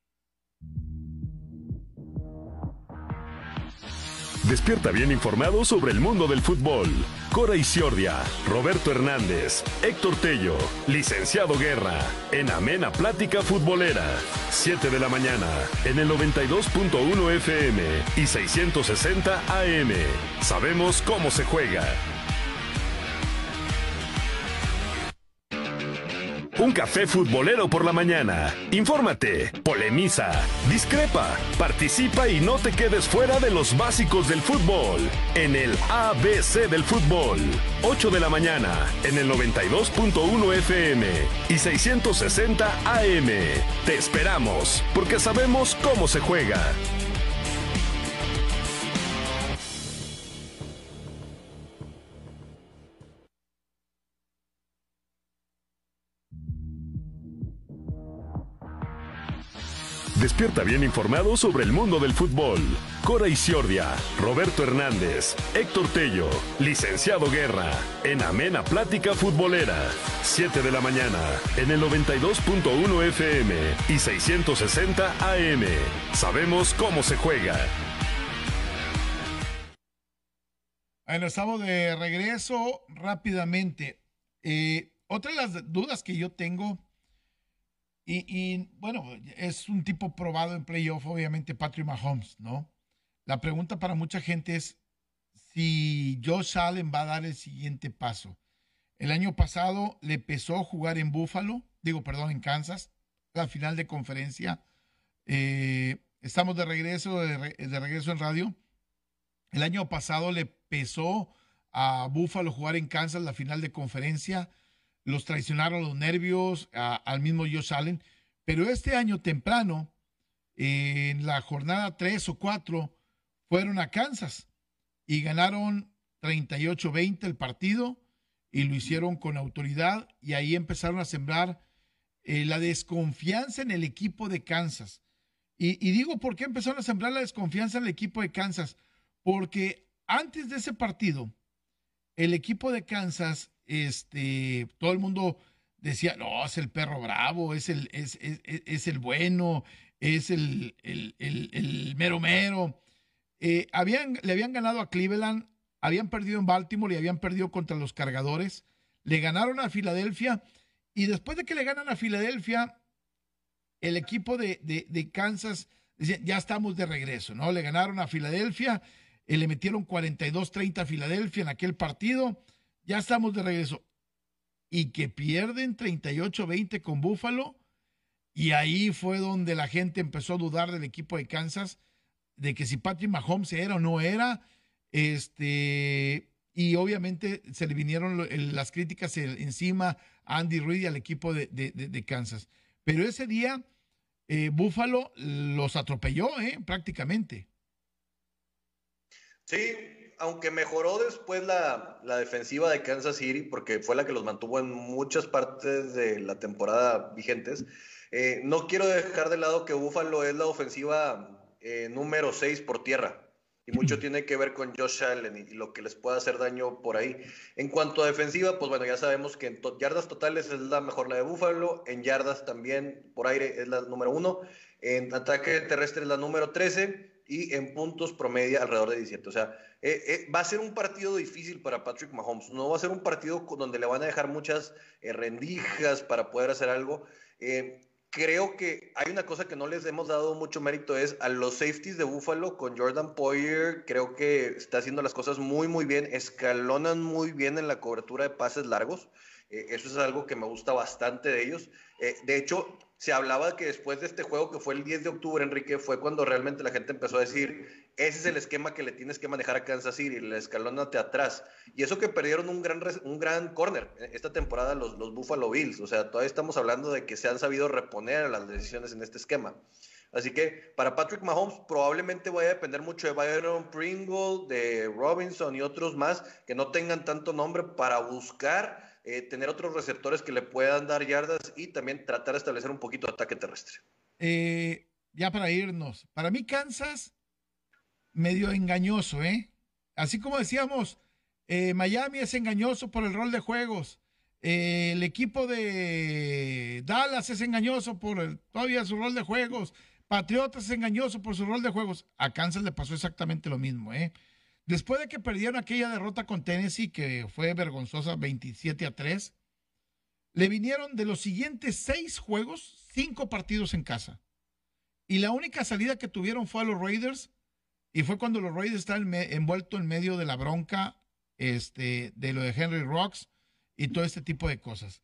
C: Despierta bien informado sobre el mundo del fútbol. Cora Isiordia, Roberto Hernández, Héctor Tello, Licenciado Guerra, en Amena Plática Futbolera. 7 de la mañana, en el 92.1 FM y 660 AM. Sabemos cómo se juega. Un café futbolero por la mañana. Infórmate, polemiza, discrepa, participa y no te quedes fuera de los básicos del fútbol. En el ABC del fútbol. 8 de la mañana, en el 92.1 FM y 660 AM. Te esperamos, porque sabemos cómo se juega. Despierta bien informado sobre el mundo del fútbol. Cora Isiordia, Roberto Hernández, Héctor Tello, Licenciado Guerra, en Amena Plática Futbolera. 7 de la mañana, en el 92.1 FM y 660 AM. Sabemos cómo se juega.
A: Bueno, estamos de regreso rápidamente. Eh, otra de las dudas que yo tengo y, bueno, es un tipo probado en playoff, obviamente, Patrick Mahomes, ¿no? La pregunta para mucha gente es si Josh Allen va a dar el siguiente paso. El año pasado le a jugar en Buffalo, digo, perdón, en Kansas, la final de conferencia. Eh, estamos de regreso, de, regreso en radio. El año pasado le pesó a Buffalo jugar en Kansas la final de conferencia los traicionaron los nervios al mismo Josh Allen, pero este año temprano, en la jornada 3 o 4, fueron a Kansas y ganaron 38-20 el partido y lo hicieron con autoridad y ahí empezaron a sembrar eh, la desconfianza en el equipo de Kansas. Y, y digo, ¿por qué empezaron a sembrar la desconfianza en el equipo de Kansas? Porque antes de ese partido, el equipo de Kansas este, todo el mundo decía, no, es el perro bravo, es el, es, es, el bueno, es el, el, el, mero mero. Eh, habían, le habían ganado a Cleveland, habían perdido en Baltimore y habían perdido contra los cargadores. Le ganaron a Filadelfia y después de que le ganan a Filadelfia, el equipo de, de, Kansas dice, ya estamos de regreso, ¿no? Le ganaron a Filadelfia, eh, le metieron 42-30 a Filadelfia en aquel partido, ya estamos de regreso. Y que pierden 38-20 con Buffalo. Y ahí fue donde la gente empezó a dudar del equipo de Kansas, de que si Patrick Mahomes era o no era. Este, y obviamente se le vinieron las críticas encima a Andy Reid y al equipo de, Kansas. Pero ese día, eh, Buffalo los atropelló, ¿eh? prácticamente.
B: Sí, aunque mejoró después la, la, defensiva de Kansas City, porque fue la que los mantuvo en muchas partes de la temporada vigentes, eh, no quiero dejar de lado que Buffalo es la ofensiva eh, número 6 por tierra. Y mucho tiene que ver con Josh Allen y, lo que les pueda hacer daño por ahí. En cuanto a defensiva, pues bueno, ya sabemos que en yardas totales es la mejor la de Buffalo, en yardas también por aire es la número 1, en ataque terrestre es la número 13 y en puntos promedia alrededor de 17. O sea, eh, va a ser un partido difícil para Patrick Mahomes. No va a ser un partido donde le van a dejar muchas rendijas para poder hacer algo creo que hay una cosa que no les hemos dado mucho mérito es a los safeties de Buffalo con Jordan Poyer, creo que está haciendo las cosas muy muy bien, escalonan muy bien en la cobertura de pases largos. Eh, eso es algo que me gusta bastante de ellos. Eh, de hecho, se hablaba que después de este juego, que fue el 10 de octubre, Enrique, fue cuando realmente la gente empezó a decir, ese es el esquema que le tienes que manejar a Kansas City, el escalónate atrás. Y eso que perdieron un gran, un gran corner eh, esta temporada los, los Buffalo Bills. O sea, todavía estamos hablando de que se han sabido reponer a las decisiones en este esquema. Así que para Patrick Mahomes probablemente vaya a depender mucho de Byron Pringle, de Robinson y otros más que no tengan tanto nombre para buscar eh, tener otros receptores que le puedan dar yardas y también tratar de establecer un poquito de ataque terrestre.
A: Eh, ya para irnos, para mí Kansas medio engañoso, ¿eh? Así como decíamos, eh, Miami es engañoso por el rol de juegos. el equipo de Dallas es engañoso por todavía su rol de juegos. Patriotas es engañoso por su rol de juegos. A Kansas le pasó exactamente lo mismo, ¿eh? Después de que perdieron aquella derrota con Tennessee, que fue vergonzosa 27 a 3, le vinieron de los siguientes seis juegos, cinco partidos en casa. Y la única salida que tuvieron fue a los Raiders, y fue cuando los Raiders están envueltos en medio de la bronca este, de lo de Henry Rocks y todo este tipo de cosas.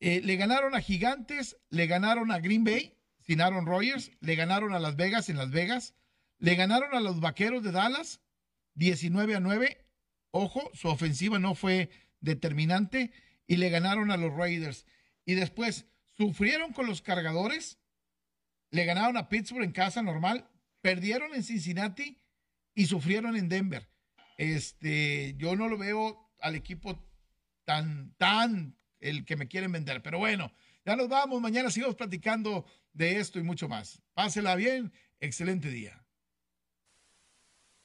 A: Eh, le ganaron a Gigantes, le ganaron a Green Bay sin Aaron Rodgers, le ganaron a Las Vegas en Las Vegas, le ganaron a los Vaqueros de Dallas 19 a 9. Ojo, su ofensiva no fue determinante y le ganaron a los Raiders. Y después sufrieron con los cargadores, le ganaron a Pittsburgh en casa normal, perdieron en Cincinnati y sufrieron en Denver. Este, yo no lo veo al equipo tan, tan el que me quieren vender. Pero bueno, ya nos vamos. Mañana seguimos platicando de esto y mucho más. Pásela bien. Excelente día.